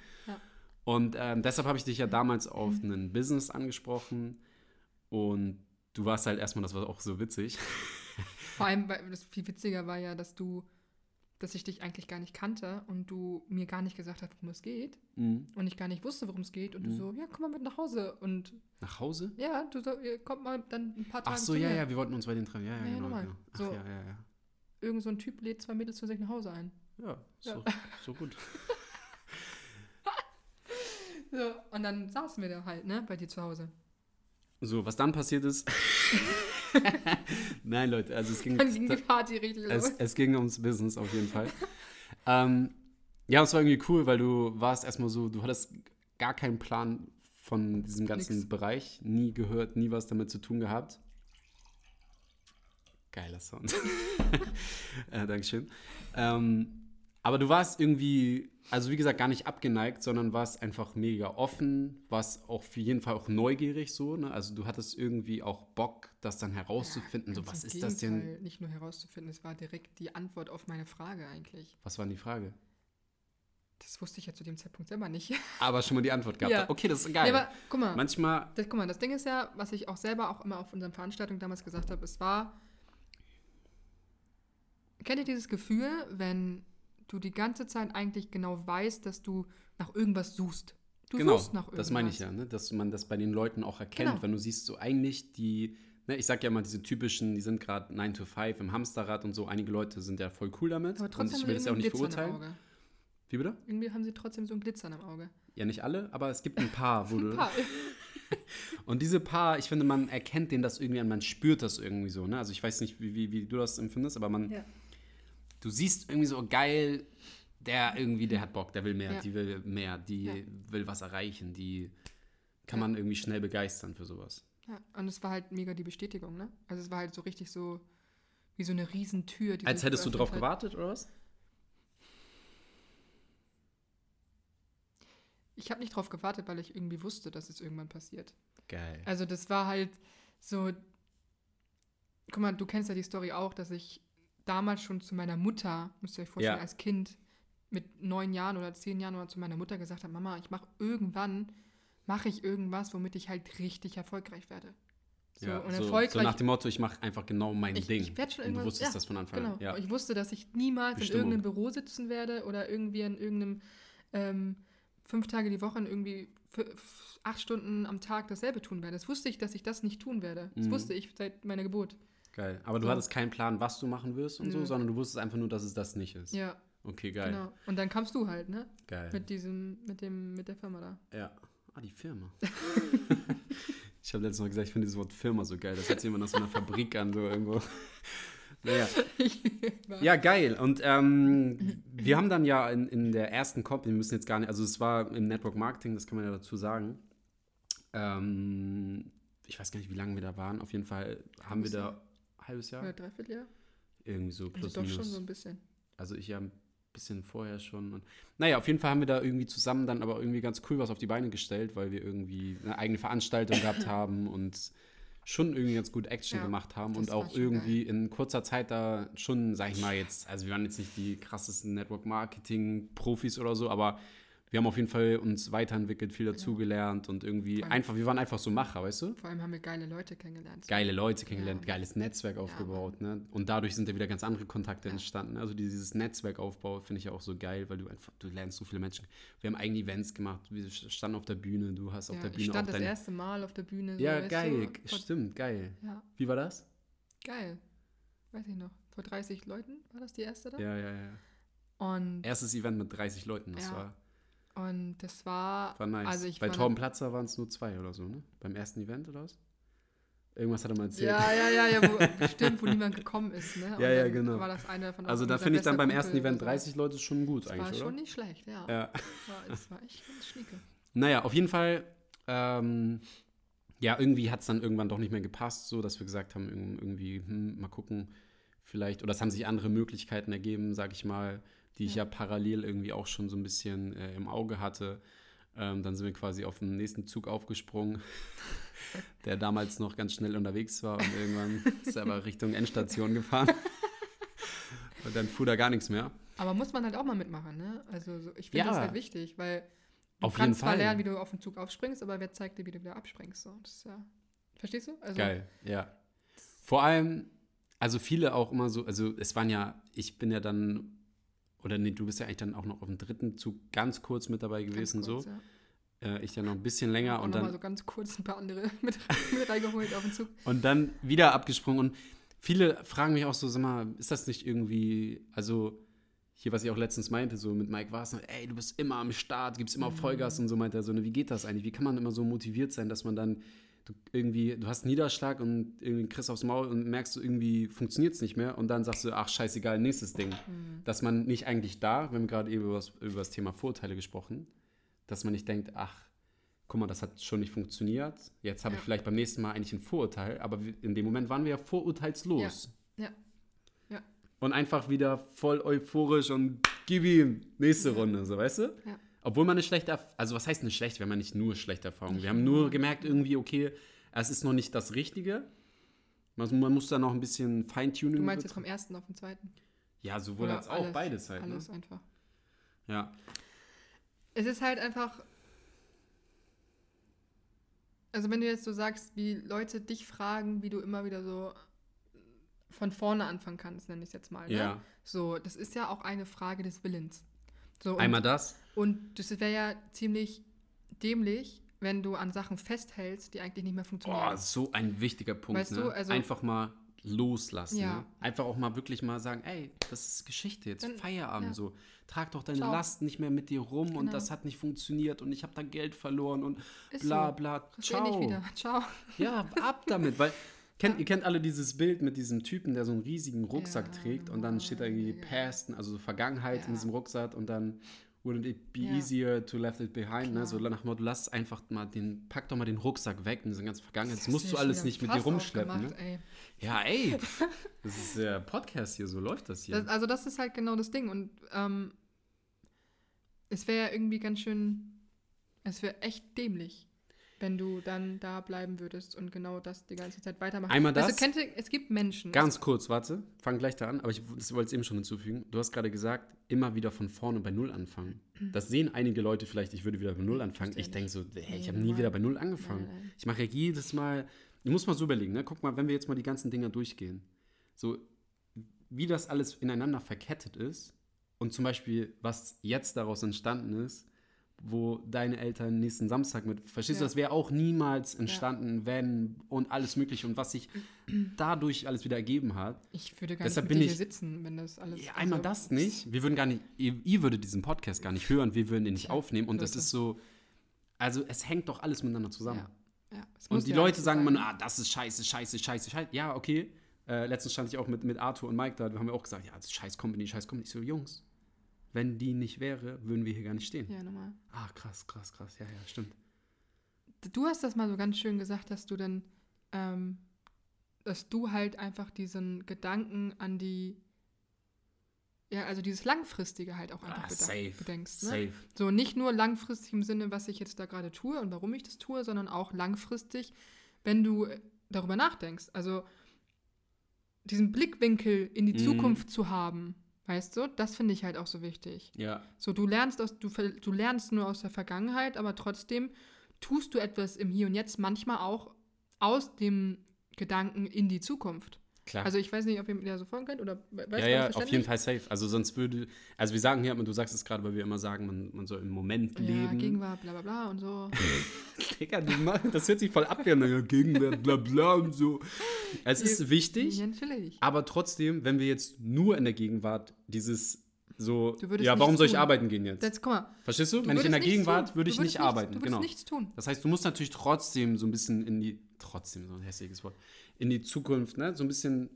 Und ähm, deshalb habe ich dich ja damals auf ein Business angesprochen und du warst halt erstmal, das war auch so witzig. Vor allem, weil das viel witziger war ja, dass du, dass ich dich eigentlich gar nicht kannte und du mir gar nicht gesagt hast, worum es geht. Mhm. Und ich gar nicht wusste, worum es geht. Und du Mhm. so, ja, komm mal mit nach Hause. Und Nach Hause? ja, du so, ihr kommt mal dann ein paar Tage Ach so, ja, mir. ja, wir wollten uns bei den treffen. Ja, ja, Ja, genau. nochmal. genau. Ach, So. ja, ja, ja. Irgend so ein Typ lädt zwei Mädels zu sich nach Hause ein. Ja, so, Ja. so gut. So, und dann saßen wir da halt, ne, bei dir zu Hause. So, was dann passiert ist. Nein, Leute, also es ging. Dann ging die Party richtig los. Es, es ging ums Business auf jeden Fall. ähm, ja, es war irgendwie cool, weil du warst erstmal so, du hattest gar keinen Plan von diesem ganzen Nix. Bereich, nie gehört, nie was damit zu tun gehabt. Geiler Sound. äh, Dankeschön. Ähm, aber du warst irgendwie, also wie gesagt, gar nicht abgeneigt, sondern warst einfach mega offen, warst auch für jeden Fall auch neugierig so. Ne? Also du hattest irgendwie auch Bock, das dann herauszufinden. so, Ganz was ist das denn? Nicht nur herauszufinden, es war direkt die Antwort auf meine Frage eigentlich. Was war denn die Frage? Das wusste ich ja zu dem Zeitpunkt selber nicht. Aber schon mal die Antwort gehabt. Ja. Okay, das ist geil. Ja, aber guck mal, Manchmal, das, guck mal, das Ding ist ja, was ich auch selber auch immer auf unseren Veranstaltungen damals gesagt habe, es war, kennt ihr dieses Gefühl, wenn du die ganze Zeit eigentlich genau weißt, dass du nach irgendwas suchst? Du genau, suchst nach irgendwas. das meine ich ja, ne? dass man das bei den Leuten auch erkennt, Genau. wenn du siehst, so eigentlich die, ne, ich sag ja mal, diese typischen, die sind gerade 9 to 5 im Hamsterrad und so, einige Leute sind ja voll cool damit Aber und trotzdem ich will das ja auch nicht Glitzern verurteilen. Wie bitte? Irgendwie haben sie trotzdem so ein Glitzern im Auge. Ja, nicht alle, aber es gibt ein paar, wo du, Ein paar. und diese paar, ich finde, man erkennt denen das irgendwie an, man spürt das irgendwie so, ne? Also ich weiß nicht, wie, wie, wie du das empfindest, aber man, Ja. Du siehst irgendwie so geil, der irgendwie, der hat Bock, der will mehr, Ja. die will mehr, die Ja. will was erreichen, die kann man irgendwie schnell begeistern für sowas. Ja, und es war halt mega die Bestätigung, ne? Also es war halt so richtig so wie so eine Riesentür. Die Als hättest du drauf hat. gewartet, oder was? Ich habe nicht drauf gewartet, weil ich irgendwie wusste, dass es irgendwann passiert. Geil. Also das war halt so, guck mal, du kennst ja die Story auch, dass ich damals schon zu meiner Mutter, müsst ihr euch vorstellen, Ja. als Kind mit neun Jahren oder zehn Jahren oder zu meiner Mutter gesagt habe, Mama, ich mache irgendwann, mache ich irgendwas, womit ich halt richtig erfolgreich werde. So, ja, und so, erfolgreich. so nach dem Motto, ich mache einfach genau mein ich, Ding. ich werde schon und du wusstest ja, das von Anfang genau. an. Ja. Ich wusste, dass ich niemals Bestimmung. in irgendeinem Büro sitzen werde oder irgendwie in irgendeinem ähm, fünf Tage die Woche in irgendwie acht Stunden am Tag dasselbe tun werde. Das wusste ich, dass ich das nicht tun werde. Das Mhm. wusste ich seit meiner Geburt. Geil. Aber du So. hattest keinen Plan, was du machen wirst und so, Nö. sondern du wusstest einfach nur, dass es das nicht ist. Ja, Okay, geil. genau. Und dann kamst du halt, ne? Geil. Mit diesem, mit dem, mit der Firma da. Ja. Ah, die Firma. ich habe letztens mal gesagt, ich finde dieses Wort Firma so geil. Das hört sich immer nach so einer Fabrik an, so irgendwo. Naja. Ja, geil. Und ähm, wir haben dann ja in, in der ersten Company, wir müssen jetzt gar nicht, also es war im Network Marketing, das kann man ja dazu sagen. Ähm, ich weiß gar nicht, wie lange wir da waren. Auf jeden Fall haben wir da. Halbes Jahr Oder dreiviertel Jahr? irgendwie so Also plus doch minus. schon so ein bisschen. Also ich ja ein bisschen vorher schon. Und, naja, auf jeden Fall haben wir da irgendwie zusammen dann aber irgendwie ganz cool was auf die Beine gestellt, weil wir irgendwie eine eigene Veranstaltung gehabt haben und schon irgendwie ganz gut Action Ja, gemacht haben und auch irgendwie in kurzer Zeit da schon, sag ich mal jetzt, also wir waren jetzt nicht die krassesten Network-Marketing-Profis oder so, aber wir haben auf jeden Fall uns weiterentwickelt, viel dazugelernt und irgendwie allem- einfach, wir waren einfach so Macher, weißt du? Vor allem haben wir geile Leute kennengelernt. geile Leute kennengelernt, Ja. geiles Netzwerk aufgebaut, ne? Und dadurch sind ja wieder ganz andere Kontakte Ja. entstanden. Also dieses Netzwerkaufbau finde ich ja auch so geil, weil du einfach, du lernst so viele Menschen. Wir haben eigene Events gemacht, wir standen auf der Bühne, du hast auf Ja, der ich Bühne stand auch das erste Mal auf der Bühne. So, ja, geil, vor, stimmt, geil. ja, Wie war das? geil. Weiß ich noch. Vor 30 Leuten war das die erste da? Ja, ja, ja. Und, Erstes Event mit 30 Leuten, das Ja. war, und das war. war nice. Also Bei Torben Platzer waren es nur zwei oder so, ne? Beim ersten Event oder was? Irgendwas hat er mal erzählt. Ja, ja, ja, ja, wo, bestimmt, wo niemand gekommen ist, ne? Und Ja, ja, genau. War das eine von also da finde ich dann beim ersten Kumpel Event oder so. 30 Leute schon gut Das eigentlich, war oder? schon nicht schlecht, ja. ja. War, das war echt ganz schnieke. Naja, auf jeden Fall, ähm, ja, irgendwie hat es dann irgendwann doch nicht mehr gepasst, so dass wir gesagt haben, irg- irgendwie, hm, mal gucken, vielleicht, oder es haben sich andere Möglichkeiten ergeben, sag ich mal, die ich ja, parallel irgendwie auch schon so ein bisschen äh, im Auge hatte. Ähm, dann sind wir quasi auf den nächsten Zug aufgesprungen, der damals noch ganz schnell unterwegs war und irgendwann ist er aber Richtung Endstation gefahren. und dann fuhr da gar nichts mehr. Aber muss man halt auch mal mitmachen, ne? Also so, ich finde Ja. das halt wichtig, weil du Auf kannst zwar lernen, wie du auf den Zug aufspringst, aber wer zeigt dir, wie du wieder abspringst? So, das ist ja, verstehst du? Also, Geil, ja. Vor allem, also viele auch immer so, also es waren ja, ich bin ja dann, oder nee, du bist ja eigentlich dann auch noch auf dem dritten Zug ganz kurz mit dabei gewesen, kurz, so. Ja. Äh, ich dann noch ein bisschen länger auch und noch mal so ganz kurz ein paar andere mit, mit reingeholt auf den Zug. und dann wieder abgesprungen. Und viele fragen mich auch so, sag mal, ist das nicht irgendwie, also hier, was ich auch letztens meinte, so mit Mike Wasner, ey, du bist immer am Start, gibst immer Mhm. Vollgas und so meinte er so, ne, wie geht das eigentlich? Wie kann man immer so motiviert sein, dass man dann du irgendwie, du hast einen Niederschlag und irgendwie kriegst aufs Maul und merkst du irgendwie, funktioniert es nicht mehr und dann sagst du, ach scheißegal, nächstes Ding. Mhm. Dass man nicht eigentlich da, wir haben gerade eben über das, über das Thema Vorurteile gesprochen, dass man nicht denkt, ach, guck mal, das hat schon nicht funktioniert, jetzt habe ich Ja. vielleicht beim nächsten Mal eigentlich ein Vorurteil, aber in dem Moment waren wir ja vorurteilslos. Ja. Ja. Und einfach wieder voll euphorisch und gib ihm, nächste Ja. Runde, so weißt du? Ja. Obwohl man eine schlechte, Erf- also was heißt eine schlechte, wenn man nicht nur schlechte Erfahrungen. Wir haben nur. nur gemerkt irgendwie, okay, es ist noch nicht das Richtige. Man, man muss da noch ein bisschen Feintuning. Du meinst jetzt vom ersten auf den zweiten? Ja, sowohl Oder als auch, alles, beides halt. Alles Ne? einfach. Ja. Es ist halt einfach. Also, wenn du jetzt so sagst, wie Leute dich fragen, wie du immer wieder so von vorne anfangen kannst, nenne ich es jetzt mal. Ne? ja. So, das ist ja auch eine Frage des Willens. So, und, Einmal das. Und das wäre ja ziemlich dämlich, wenn du an Sachen festhältst, die eigentlich nicht mehr funktionieren. Oh, so ein wichtiger Punkt. Weißt ne? du, also- Einfach mal loslassen. Ja. Ne? Einfach auch mal wirklich mal sagen, ey, das ist Geschichte, jetzt Dann- Feierabend ja. so. Trag doch deine Ciao. Last nicht mehr mit dir rum und Genau. das hat nicht funktioniert und ich habe da Geld verloren und Ist bla so. bla. Ich Ciao. wieder. Ciao. Ja, ab damit, weil kennt, ihr kennt alle dieses Bild mit diesem Typen, der so einen riesigen Rucksack Ja, trägt und dann steht da irgendwie. Past, also so Vergangenheit in Ja. diesem Rucksack und dann wouldn't it be Ja. easier to left it behind, ne? So nach dem Motto, lass einfach mal den, pack doch mal den Rucksack weg und diese ganze Vergangenheit. Das hast musst du alles nicht mit dir rumschleppen, ne? aufgemacht, ey. Ja, ey, das ist der Podcast hier, so läuft das hier. Das, also das ist halt genau das Ding. Und ähm, es wäre ja irgendwie ganz schön, es wäre echt dämlich, wenn du dann da bleiben würdest und genau das die ganze Zeit weitermachst. Einmal das. Also, kennt es gibt Menschen. Ganz kurz, warte, fang gleich da an, aber ich wollte es eben schon hinzufügen. Du hast gerade gesagt, immer wieder von vorne bei Null anfangen. Das sehen einige Leute vielleicht, ich würde wieder bei Null anfangen. Ich denke so, hey, ich habe nie wieder bei Null angefangen. Ich mache ja jedes Mal, du musst mal so überlegen, ne? guck mal, wenn wir jetzt mal die ganzen Dinger durchgehen, so wie das alles ineinander verkettet ist und zum Beispiel, was jetzt daraus entstanden ist, wo deine Eltern nächsten Samstag mit, verstehst du, Ja. das wäre auch niemals entstanden, wenn und alles mögliche und was sich dadurch alles wieder ergeben hat. Ich würde gar Deshalb nicht bin mit hier sitzen, wenn das alles. Ja, einmal also, das nicht. Wir würden gar nicht, ihr, ihr würdet diesen Podcast gar nicht hören, wir würden ihn nicht aufnehmen und das Leute. ist so, also es hängt doch alles miteinander zusammen. Ja, ja, Und die ja Leute sagen immer, ah, das ist scheiße, scheiße, scheiße, scheiße. Ja, okay. Äh, letztens stand ich auch mit, mit Arthur und Mike da, da haben wir auch gesagt, ja, das ist scheiß Company, scheiß Company. Ich so, Jungs, wenn die nicht wäre, würden wir hier gar nicht stehen. Ja, normal. Ah, krass, krass, krass. Ja, ja, stimmt. Du hast das mal so ganz schön gesagt, dass du dann, ähm, dass du halt einfach diesen Gedanken an die, ja, also dieses Langfristige halt auch einfach Ah, safe, bedenkst. Ne? Safe. So nicht nur langfristig im Sinne, was ich jetzt da gerade tue und warum ich das tue, sondern auch langfristig, wenn du äh, darüber nachdenkst. Also diesen Blickwinkel in die Mhm. Zukunft zu haben, weißt du, das finde ich halt auch so wichtig. Ja. So, du lernst aus, du, du lernst nur aus der Vergangenheit, aber trotzdem tust du etwas im Hier und Jetzt manchmal auch aus dem Gedanken in die Zukunft. Klar. Also ich weiß nicht, ob ihr mir so folgen könnt oder we- weißt ja, ja, auf jeden Fall safe. Also sonst würde, also wir sagen hier, immer, du sagst es gerade, weil wir immer sagen, man, man soll im Moment Ja, leben. Gegenwart, bla bla bla und so. Digga, das hört sich voll an, ja, Gegenwart, bla bla und so. Es ist wichtig, Ja, natürlich. aber trotzdem, wenn wir jetzt nur in der Gegenwart dieses so, ja, warum soll ich tun. arbeiten gehen jetzt? Jetzt, guck mal. Verstehst du? du Wenn ich in der Gegenwart würde ich nicht nichts- arbeiten, Du würdest genau. nichts tun. Das heißt, du musst natürlich trotzdem so ein bisschen in die, trotzdem, so ein hässliches Wort, in die Zukunft, ne, so ein bisschen,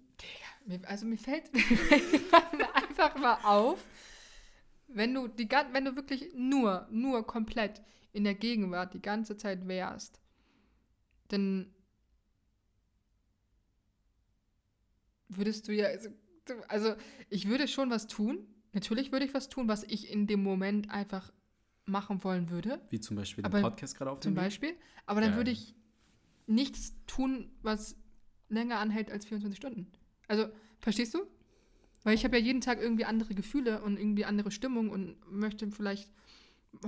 Mir- Also mir fällt einfach mal auf, wenn du, die, wenn du wirklich nur, nur komplett in der Gegenwart die ganze Zeit wärst, dann würdest du ja, also, also ich würde schon was tun, natürlich würde ich was tun, was ich in dem Moment einfach machen wollen würde, wie zum Beispiel Aber den Podcast gerade zum aufnehmen. Beispiel, aber dann Geil. würde ich nichts tun, was länger anhält als 24 Stunden. Also, verstehst du? Weil ich habe ja jeden Tag irgendwie andere Gefühle und irgendwie andere Stimmung und möchte vielleicht,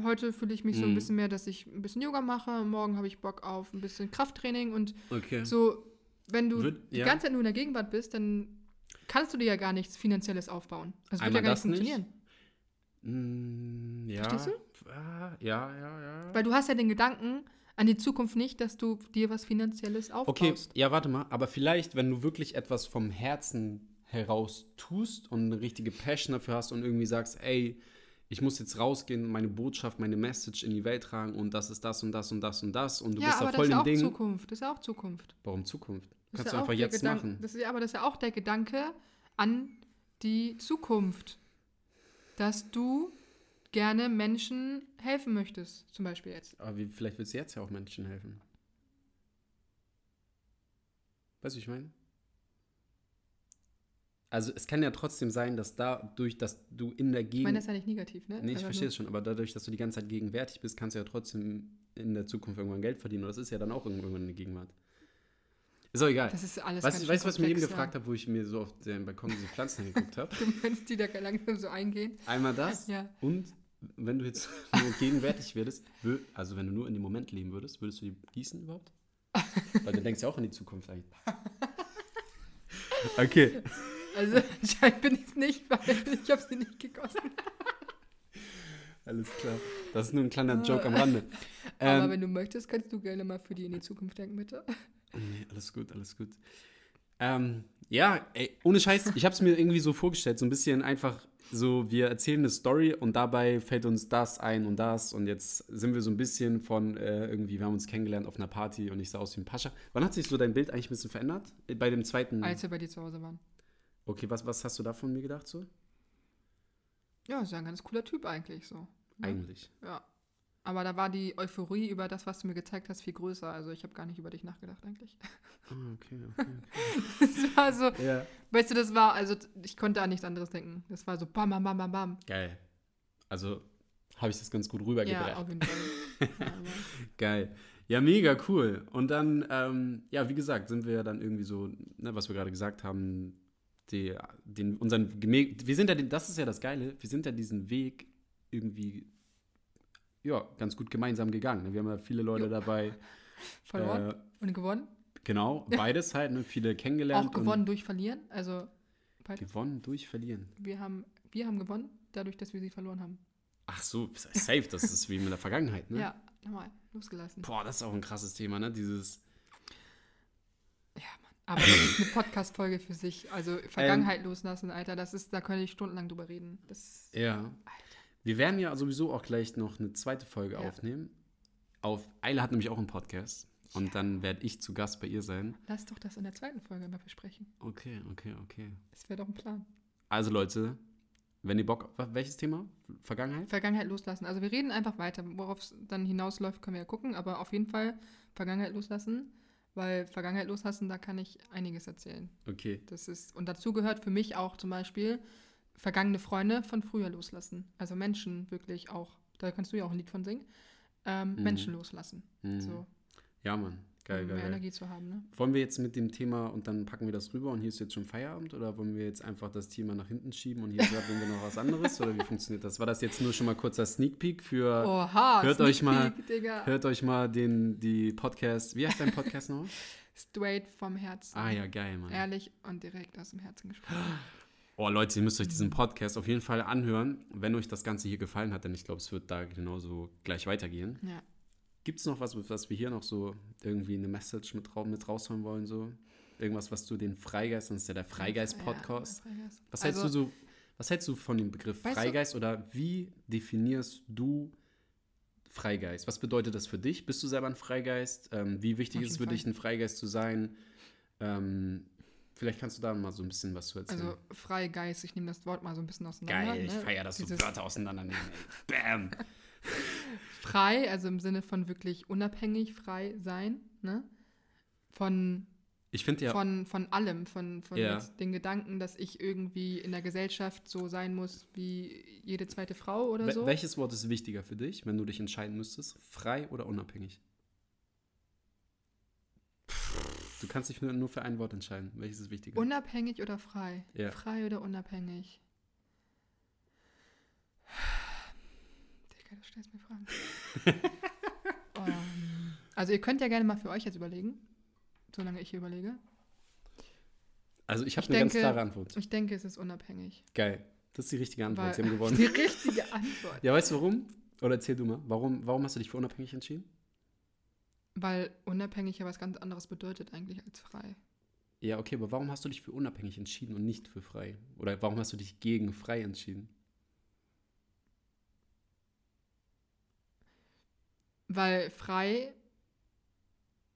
heute fühle ich mich so ein Mhm. bisschen mehr, dass ich ein bisschen Yoga mache, morgen habe ich Bock auf ein bisschen Krafttraining und Okay. so, wenn du Würd- die ja. ganze Zeit nur in der Gegenwart bist, dann kannst du dir ja gar nichts Finanzielles aufbauen. Das wird Einmal ja gar nicht nicht. funktionieren. Mm, ja. Verstehst Ah, Ja, ja, ja. Weil du hast ja den Gedanken an die Zukunft nicht, dass du dir was Finanzielles Okay, aufbaust. ja, warte mal, aber vielleicht, wenn du wirklich etwas vom Herzen heraus tust und eine richtige Passion dafür hast und irgendwie sagst, ey, ich muss jetzt rausgehen, meine Botschaft, meine Message in die Welt tragen und das ist das und das und das und das und du ja, bist aber da das voll ist ja im auch Ding. Zukunft. Das ist ja auch Zukunft. Warum Zukunft? Das Kannst du einfach jetzt Gedanke, machen. Das ist, aber das ist ja auch der Gedanke an die Zukunft. Dass du gerne Menschen helfen möchtest, zum Beispiel jetzt. Aber wie, vielleicht willst du jetzt ja auch Menschen helfen. Weißt du, ich meine? Also es kann ja trotzdem sein, dass dadurch, dass du in der Ich Gegend... meine, das ist ja nicht negativ, ne? Nee, ich Einfach verstehe es schon, aber dadurch, dass du die ganze Zeit gegenwärtig bist, kannst du ja trotzdem in der Zukunft irgendwann Geld verdienen. Und das ist ja dann auch irgendwann eine Gegenwart. Ist auch egal. Das ist alles Weißt du, was ich mir eben komplex, gefragt habe, wo ich mir so auf den Balkon diese Pflanzen angeguckt habe? Ja. Du meinst, die da langsam so eingehen? Einmal das Ja. und wenn du jetzt nur gegenwärtig würdest, wür- also wenn du nur in dem Moment leben würdest, würdest du die gießen überhaupt? Weil du denkst ja auch an die Zukunft eigentlich. Okay. Also anscheinend bin ich es nicht, weil ich habe sie nicht gegossen. Alles klar. Das ist nur ein kleiner Joke am Rande. Aber Ähm, wenn du möchtest, kannst du gerne mal für die in die Zukunft denken, bitte. Nee, alles gut, alles gut. Ähm, ja, ey, ohne Scheiß, ich habe es mir irgendwie so vorgestellt, so ein bisschen einfach so, wir erzählen eine Story und dabei fällt uns das ein und das und jetzt sind wir so ein bisschen von äh, irgendwie, wir haben uns kennengelernt auf einer Party und ich sah aus wie ein Pascha. Wann hat sich so dein Bild eigentlich ein bisschen verändert? Äh, Bei dem zweiten? Als wir bei dir zu Hause waren. Okay, was, was hast du da von mir gedacht so? Ja, ist ja ein ganz cooler Typ eigentlich so. Ja. Eigentlich. Ja. Aber da war die Euphorie über das, was du mir gezeigt hast, viel größer. Also ich habe gar nicht über dich nachgedacht eigentlich. Ah, okay, okay. Das war so, okay. ja. weißt du, das war, also ich konnte an nichts anderes denken. Das war so bam, bam, bam, bam, bam. Geil. Also habe ich das ganz gut Ja, rübergebracht. auf jeden Fall. Ja, Geil. Ja, mega cool. Und dann, ähm, ja, wie gesagt, sind wir dann irgendwie so, ne, was wir gerade gesagt haben, die, den, unseren, wir sind ja, den, das ist ja das Geile, wir sind ja diesen Weg irgendwie, ja, ganz gut gemeinsam gegangen. ne? Wir haben ja viele Leute Jo. dabei. Verloren Äh, und gewonnen. genau, beides halt, ne, viele kennengelernt. Auch gewonnen durch Verlieren. Also Und beide. gewonnen durch Verlieren. wir haben, wir haben gewonnen, dadurch, dass wir sie verloren haben. Ach so, safe, das ist wie in der Vergangenheit, ne? Ja, nochmal, losgelassen. Boah, das ist auch ein krasses Thema, ne? Dieses, Aber das ist eine Podcast-Folge für sich. Also Ähm. Vergangenheit loslassen, Alter, das ist, da könnte ich stundenlang drüber reden. Das, Ja. Wir werden ja sowieso auch gleich noch eine zweite Folge Ja. aufnehmen. Auf Eile hat nämlich auch einen Podcast. Und dann werde ich zu Gast bei ihr sein. lass doch das in der zweiten Folge mal besprechen. Okay, okay, okay. Das wäre doch ein Plan. Also Leute, wenn ihr Bock auf welches Thema? Vergangenheit? Vergangenheit loslassen. Also wir reden einfach weiter. Worauf es dann hinausläuft, können wir ja gucken. Aber auf jeden Fall Vergangenheit loslassen. Weil Vergangenheit loslassen, da kann ich einiges erzählen. Okay. Das ist, und dazu gehört für mich auch zum Beispiel vergangene Freunde von früher loslassen. Also Menschen wirklich auch, da kannst du ja auch ein Lied von singen, ähm, Mhm. Menschen loslassen. Mhm. So, Ja, Mann. Geil, um geil, mehr geil. Energie zu haben. Ne? Wollen wir jetzt mit dem Thema und dann packen wir das rüber und hier ist jetzt schon Feierabend? Oder wollen wir jetzt einfach das Thema nach hinten schieben und hier reden wir noch was anderes? Oder wie funktioniert das? War das jetzt nur schon mal kurzer Sneak Peek für. Oha, hört Sneak euch mal- Peek, Digga. Hört euch mal den, die Podcast. Wie heißt dein Podcast noch? Straight vom Herzen. Ah ja, geil, Mann. Ehrlich und direkt aus dem Herzen gesprochen. Oh Leute, ihr müsst euch diesen Podcast auf jeden Fall anhören, wenn euch das Ganze hier gefallen hat, denn ich glaube, es wird da genauso gleich weitergehen. Ja. Gibt es noch was, was wir hier noch so irgendwie eine Message mit, mit rausholen wollen? So? Irgendwas, was du den Freigeist, das ist ja der Freigeist-Podcast. Ja, Freigeist. Was hältst Also, du so, was hältst du von dem Begriff Weißt du- Freigeist oder wie definierst du Freigeist? Was bedeutet das für dich? Bist du selber ein Freigeist? Ähm, wie wichtig ist es für jeden dich, ein Freigeist zu sein? Ähm, vielleicht kannst du da mal so ein bisschen was zu erzählen. Also Freigeist, ich nehme das Wort mal so ein bisschen auseinander. Geil, ich ne? feiere das so Dieses Wörter auseinandernehmen. Bam. Frei, also im Sinne von wirklich unabhängig, frei sein, ne? Von, Ich finde ja, von, von allem, von, von Ja. den Gedanken, dass ich irgendwie in der Gesellschaft so sein muss wie jede zweite Frau oder wel- so. welches Wort ist wichtiger für dich, wenn du dich entscheiden müsstest? Frei oder unabhängig? Du kannst dich nur nur für ein Wort entscheiden. Welches ist wichtiger? Unabhängig oder frei? Ja. Frei oder unabhängig? Digga, du stellst mir Fragen. ähm, also ihr könnt ja gerne mal für euch jetzt überlegen, solange ich hier überlege. also ich habe eine ganz denke- klare Antwort. Ich denke, es ist unabhängig. Geil. Das ist die richtige Antwort. Weil- Sie haben gewonnen. Die richtige Antwort. Ja, weißt du warum? Oder erzähl du mal. Warum, warum hast du dich für unabhängig entschieden? Weil unabhängig ja was ganz anderes bedeutet eigentlich als frei. Ja, okay, aber warum hast du dich für unabhängig entschieden und nicht für frei? Oder warum hast du dich gegen frei entschieden? Weil frei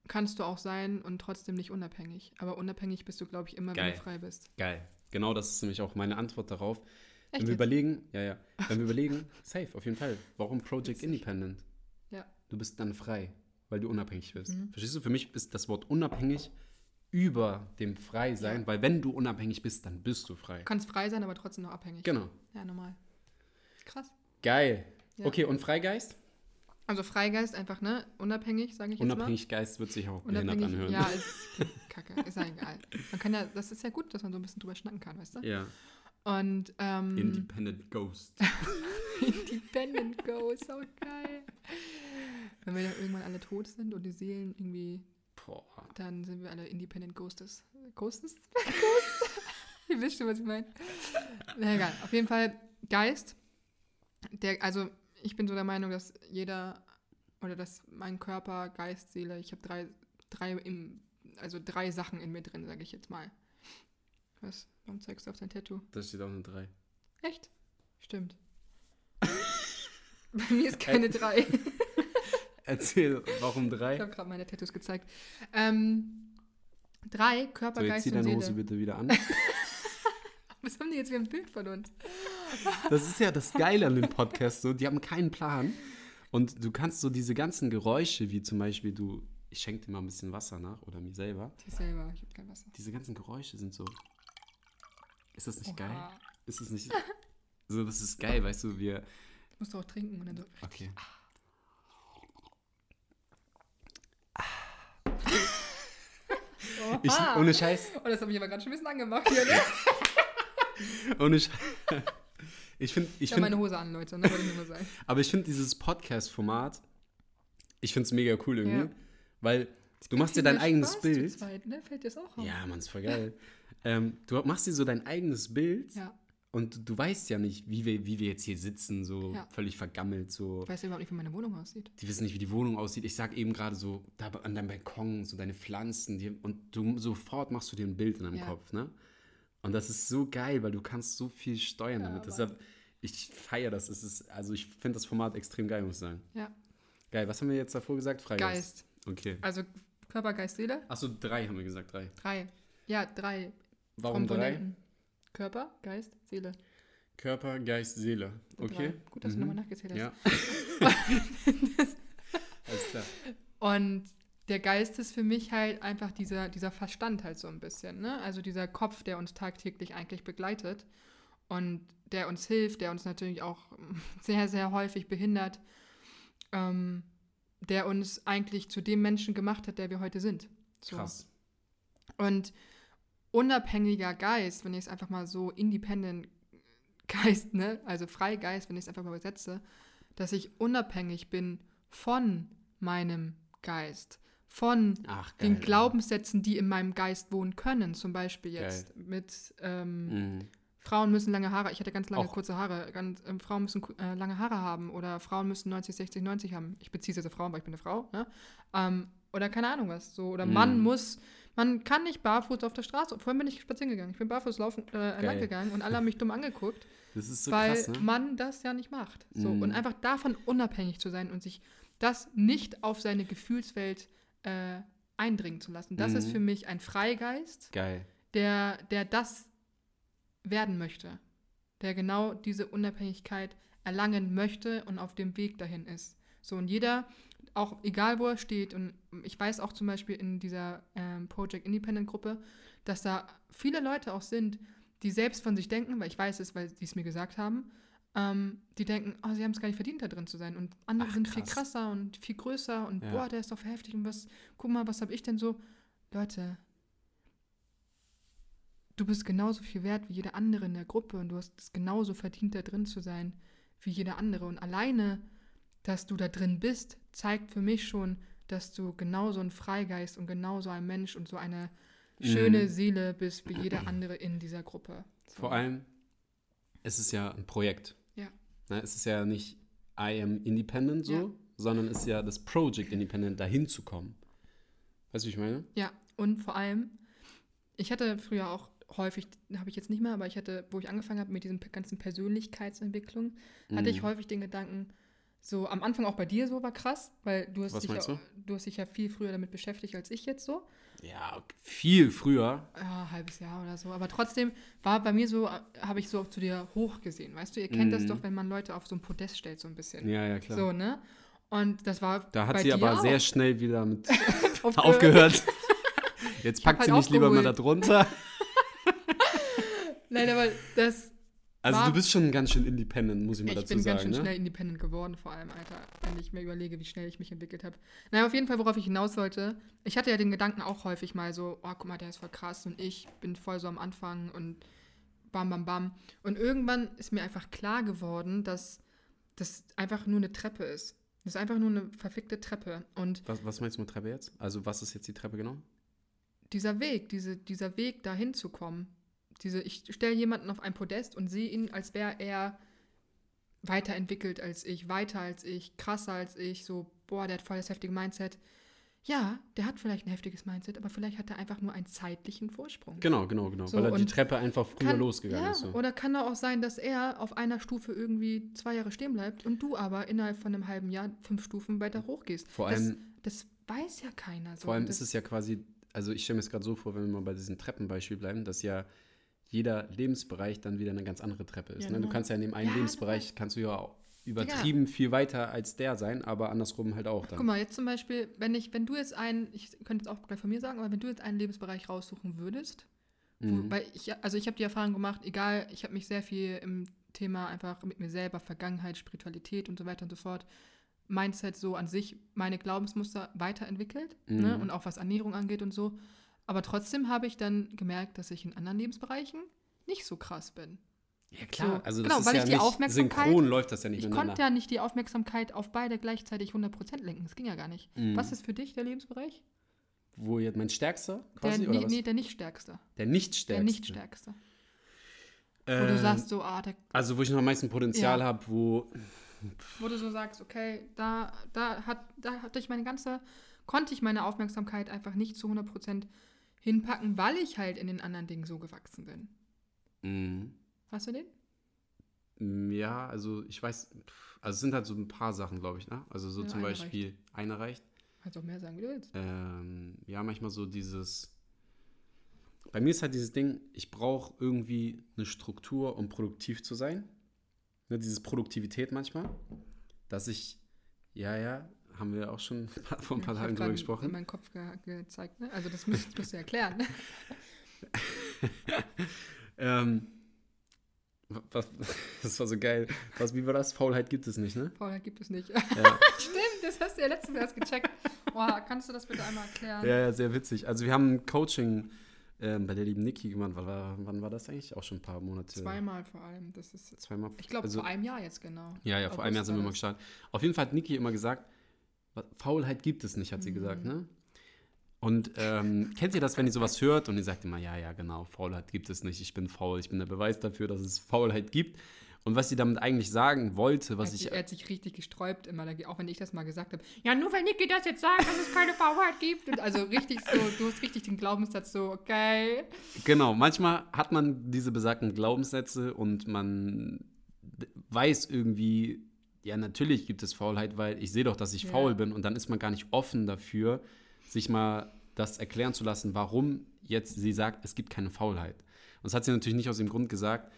kannst du auch sein und trotzdem nicht unabhängig. Aber unabhängig bist du, glaube ich, immer, wenn Geil. du frei bist. Geil. Genau das ist nämlich auch meine Antwort darauf. Echt Wenn wir überlegen, ja, ja, wenn wir überlegen, safe, auf jeden Fall. Warum Project Witzig. Independent? Ja. Du bist dann frei, weil du unabhängig bist. Mhm. Verstehst du? Für mich ist das Wort unabhängig über dem frei sein, Ja. weil wenn du unabhängig bist, dann bist du frei. Du kannst frei sein, aber trotzdem noch abhängig. Genau. Ja, normal. Krass. Geil. Ja. Okay, und Freigeist? Also Freigeist einfach, ne? Unabhängig, sage ich jetzt Unabhängig Geist wird sich auch mal. behindert anhören. ja, ist kacke, ist ja egal. Man kann ja, das ist ja gut, dass man so ein bisschen drüber schnacken kann, weißt du? ja. Und ähm, Independent Ghost. Independent Go, so geil. Wenn wir dann irgendwann alle tot sind und die Seelen irgendwie, Boah. dann sind wir alle Independent Ghostes. Ghostes? Ghosts? Ihr wisst schon, was ich meine. Na egal, auf jeden Fall Geist. Der, also ich bin so der Meinung, dass jeder oder dass mein Körper, Geist, Seele, ich habe drei, drei im, also drei Sachen in mir drin, sage ich jetzt mal. Was? Warum zeigst du auf dein Tattoo? Da steht auch eine 3. Echt? Stimmt. Bei mir ist keine drei. Erzähl, warum Ich 3? habe gerade meine Tattoos gezeigt. Ähm, drei, Körper, So, jetzt Geist zieh und deine Seele. Hose bitte wieder an. Was haben die jetzt für ein Bild von uns? Das ist ja das Geile an dem Podcast. So, die haben keinen Plan. Und du kannst so diese ganzen Geräusche, wie zum Beispiel du, ich schenke dir mal ein bisschen Wasser nach oder mir selber. Ich selber, ich habe kein Wasser. Diese ganzen Geräusche sind so. Ist das nicht Oha. geil? Ist das nicht. So, das ist geil, weißt du, wir. Ich musste auch trinken und dann so. Okay. Ich, ohne Scheiß. Oh, das habe ich aber gerade schon ein bisschen angemacht hier, ne? Ohne Scheiß. Ich finde, ich finde, meine Hose an, Leute, ne? Wollte ich nur mal sagen. aber ich finde dieses Podcast-Format, ich finde es mega cool irgendwie, Ja. weil du machst dir dein eigenes Spaß Bild. Zweit, ne? Fällt dir das auch auf? Ja, Mann, ist voll geil. ähm, du machst dir so dein eigenes Bild Ja. Und du weißt ja nicht, wie wir, wie wir jetzt hier sitzen, so Ja. völlig vergammelt, so. Ich weiß überhaupt nicht, wie meine Wohnung aussieht. Die wissen nicht, wie die Wohnung aussieht. Ich sag eben gerade so, da an deinem Balkon, so deine Pflanzen, die, und du sofort machst du dir ein Bild in deinem Ja. Kopf, ne? Und das ist so geil, weil du kannst so viel steuern Ja, damit. Deshalb, ich feiere das. Es ist, also ich finde das Format extrem geil, muss ich sagen. Ja. Geil, was haben wir jetzt davor gesagt? Freigeist. Geist. Okay. Also Körper, Geist, Seele. Achso, drei haben wir gesagt, drei. Drei. Ja, drei Warum drei? Körper, Geist, Seele. Körper, Geist, Seele. Okay. Gut, dass Mhm. du nochmal nachgezählt hast. Ja. Alles klar. Und der Geist ist für mich halt einfach dieser, dieser Verstand halt so ein bisschen, ne? Also dieser Kopf, der uns tagtäglich eigentlich begleitet und der uns hilft, der uns natürlich auch sehr, sehr häufig behindert, ähm, der uns eigentlich zu dem Menschen gemacht hat, der wir heute sind. So. Krass. Und unabhängiger Geist, wenn ich es einfach mal so independent Geist, ne, also Freigeist, wenn ich es einfach mal übersetze, dass ich unabhängig bin von meinem Geist, von Ach, geil. den Glaubenssätzen, die in meinem Geist wohnen können. Zum Beispiel jetzt mit ähm, Mhm. Frauen müssen lange Haare, ich hatte ganz lange Auch- kurze Haare, ganz, ähm, Frauen müssen äh, lange Haare haben oder Frauen müssen 90, 60, 90 haben. Ich beziehe es jetzt auf Frauen, weil ich bin eine Frau. Ne? Ähm, oder keine Ahnung was. So, oder Mhm. Mann muss, man kann nicht barfuß auf der Straße. Vorhin bin ich spazieren gegangen. Ich bin barfuß laufen, äh, lang gegangen und alle haben mich dumm angeguckt, Das ist so weil krass, ne? man das ja nicht macht. So, Mhm. Und einfach davon unabhängig zu sein und sich das nicht auf seine Gefühlswelt äh, eindringen zu lassen. Das ist Mhm. für mich ein Freigeist Geil. der, der das werden möchte, der genau diese Unabhängigkeit erlangen möchte und auf dem Weg dahin ist. So und jeder, auch egal wo er steht, und ich weiß auch zum Beispiel in dieser ähm, Project Independent Gruppe, dass da viele Leute auch sind, die selbst von sich denken, weil ich weiß es, weil sie es mir gesagt haben, ähm, die denken, oh, sie haben es gar nicht verdient, da drin zu sein. Und andere Ach, sind viel krass. krasser und viel größer und Ja. boah, der ist doch heftig und was, guck mal, was habe ich denn so? Leute, du bist genauso viel wert wie jeder andere in der Gruppe und du hast es genauso verdient, da drin zu sein wie jeder andere. Und alleine, dass du da drin bist, zeigt für mich schon, dass du genauso ein Freigeist und genauso ein Mensch und so eine schöne Mhm. Seele bist wie jeder andere in dieser Gruppe. So. Vor allem, es ist ja ein Projekt. Ja. Ne, es ist ja nicht I am independent so, Ja. sondern es ist ja das Project Independent, dahin zu kommen. Weißt du, wie ich meine? Ja, und vor allem, ich hatte früher auch häufig, habe ich jetzt nicht mehr, aber ich hatte, wo ich angefangen habe mit diesen ganzen Persönlichkeitsentwicklungen, hatte ich Mhm. häufig den Gedanken, so am Anfang auch bei dir so war krass, weil du hast, Was dich ja, du hast dich ja viel früher damit beschäftigt als ich jetzt so. Ja, viel früher. Ja, ein halbes Jahr oder so. Aber trotzdem war bei mir so, habe ich so zu dir hochgesehen. Weißt du, ihr kennt das Mhm. doch, wenn man Leute auf so ein Podest stellt, so ein bisschen. Ja, ja, klar. So, ne? Und das war. da hat sie aber auch. sehr schnell wieder mit Aufgehört. aufgehört. Jetzt packt sie halt mich lieber mal da aufgeholt. drunter. Nein, aber das. Also War- du bist schon ganz schön independent, muss ich mal Ich dazu bin sagen. ganz schön ne? schnell independent geworden, vor allem, Alter, wenn ich mir überlege, wie schnell ich mich entwickelt habe. Naja, auf jeden Fall, worauf ich hinaus wollte. Ich hatte ja den Gedanken auch häufig mal so, oh, guck mal, der ist voll krass und ich bin voll so am Anfang und bam, bam, bam. Und irgendwann ist mir einfach klar geworden, dass das einfach nur eine Treppe ist. Das ist einfach nur eine verfickte Treppe. Und Was, was meinst du mit Treppe jetzt? Also was ist jetzt die Treppe genau? dieser Weg, diese, dieser Weg, dahin zu kommen, diese, ich stelle jemanden auf ein Podest und sehe ihn, als wäre er weiterentwickelt als ich, weiter als ich, krasser als ich, so, boah, der hat voll das heftige Mindset. Ja, der hat vielleicht ein heftiges Mindset, aber vielleicht hat er einfach nur einen zeitlichen Vorsprung. Genau, genau, genau. So, weil er die Treppe einfach früher Kann- losgegangen ja, ist. So. Oder kann auch sein, dass er auf einer Stufe irgendwie zwei Jahre stehen bleibt und du aber innerhalb von einem halben Jahr fünf Stufen weiter hochgehst. Vor das, allem, das weiß ja keiner. So. vor allem ist es ja quasi, also ich stelle mir es gerade so vor, wenn wir mal bei diesem Treppenbeispiel bleiben, dass ja jeder Lebensbereich dann wieder eine ganz andere Treppe ist. Ja, ne? Du genau. kannst ja in dem einen Ja, Lebensbereich, kannst du ja auch übertrieben viel weiter als der sein, aber andersrum halt auch dann. Guck mal, jetzt zum Beispiel, wenn ich, wenn du jetzt einen, ich könnte jetzt auch gleich von mir sagen, aber wenn du jetzt einen Lebensbereich raussuchen würdest, wo, Mhm. weil ich, also ich habe die Erfahrung gemacht, egal, ich habe mich sehr viel im Thema einfach mit mir selber, Vergangenheit, Spiritualität und so weiter und so fort, Mindset so an sich, meine Glaubensmuster weiterentwickelt, ne? Mhm. und auch was Ernährung angeht und so. Aber trotzdem habe ich dann gemerkt, dass ich in anderen Lebensbereichen nicht so krass bin. Ja, klar. So, also das genau, ist weil ja ich die Aufmerksamkeit- synchron läuft das ja nicht Ich konnte ja nicht die Aufmerksamkeit auf beide gleichzeitig 100% lenken. Das ging ja gar nicht. Mhm. Was ist für dich der Lebensbereich? Wo jetzt mein stärkster Der, quasi, oder nee, was? nee, der nicht stärkste. Der nicht stärkste. Der nicht stärkste. Wo Ähm, du sagst so, ah, der, Also wo ich noch am meisten Potenzial Ja. habe, wo wo du so sagst, okay, da, da hat, da hatte ich meine ganze, konnte ich meine Aufmerksamkeit einfach nicht zu 100% hinpacken, weil ich halt in den anderen Dingen so gewachsen bin. mh, Hast du den? mh, ja, also ich weiß, also es sind halt so ein paar Sachen, glaube ich, ne? Also so Ja, zum einer Beispiel, einer reicht. Kannst auch mehr sagen, wie du willst. Ähm, ja, manchmal so dieses. Bei mir ist halt dieses Ding, ich brauche irgendwie eine Struktur, um produktiv zu sein. Ne, dieses Produktivität manchmal. Dass ich, ja, ja, haben wir auch schon vor ein paar Ich Tagen drüber gesprochen. in meinen Kopf ge gezeigt, ne? Also das das musst du erklären. Ähm, was, das war so geil. Was, wie war das? Faulheit gibt es nicht, ne? Faulheit gibt es nicht. Ja, Stimmt, das hast du ja letztens erst gecheckt. Boah, kannst du das bitte einmal erklären? ja, ja sehr witzig. Also wir haben ein Coaching ähm, bei der lieben Niki gemacht. Wann war, wann war das eigentlich? Auch schon ein paar Monate. Zweimal vor allem. Das ist, Zweimal. ich glaube, also, vor einem Jahr jetzt genau. Ja, ja, vor einem Jahr sind wir mal gestartet. Auf jeden Fall hat Niki immer gesagt, "Was- Faulheit gibt es nicht, hat sie gesagt, Mhm. ne? Und ähm, kennt ihr das, wenn ihr sowas hört und ihr sagt immer, ja, ja, genau, Faulheit gibt es nicht, ich bin faul, ich bin der Beweis dafür, dass es Faulheit gibt. Und was sie damit eigentlich sagen wollte, was er, ich, er hat sich richtig gesträubt immer, auch wenn ich das mal gesagt habe. Ja, nur weil Niki das jetzt sagt, dass es keine Faulheit gibt. Und also richtig so, du hast richtig den Glaubenssatz so, okay. genau, manchmal hat man diese besagten Glaubenssätze und man weiß irgendwie, ja, natürlich gibt es Faulheit, weil ich sehe doch, dass ich Ja. faul bin und dann ist man gar nicht offen dafür, sich mal das erklären zu lassen, warum jetzt sie sagt, es gibt keine Faulheit. Und das hat sie natürlich nicht aus dem Grund gesagt,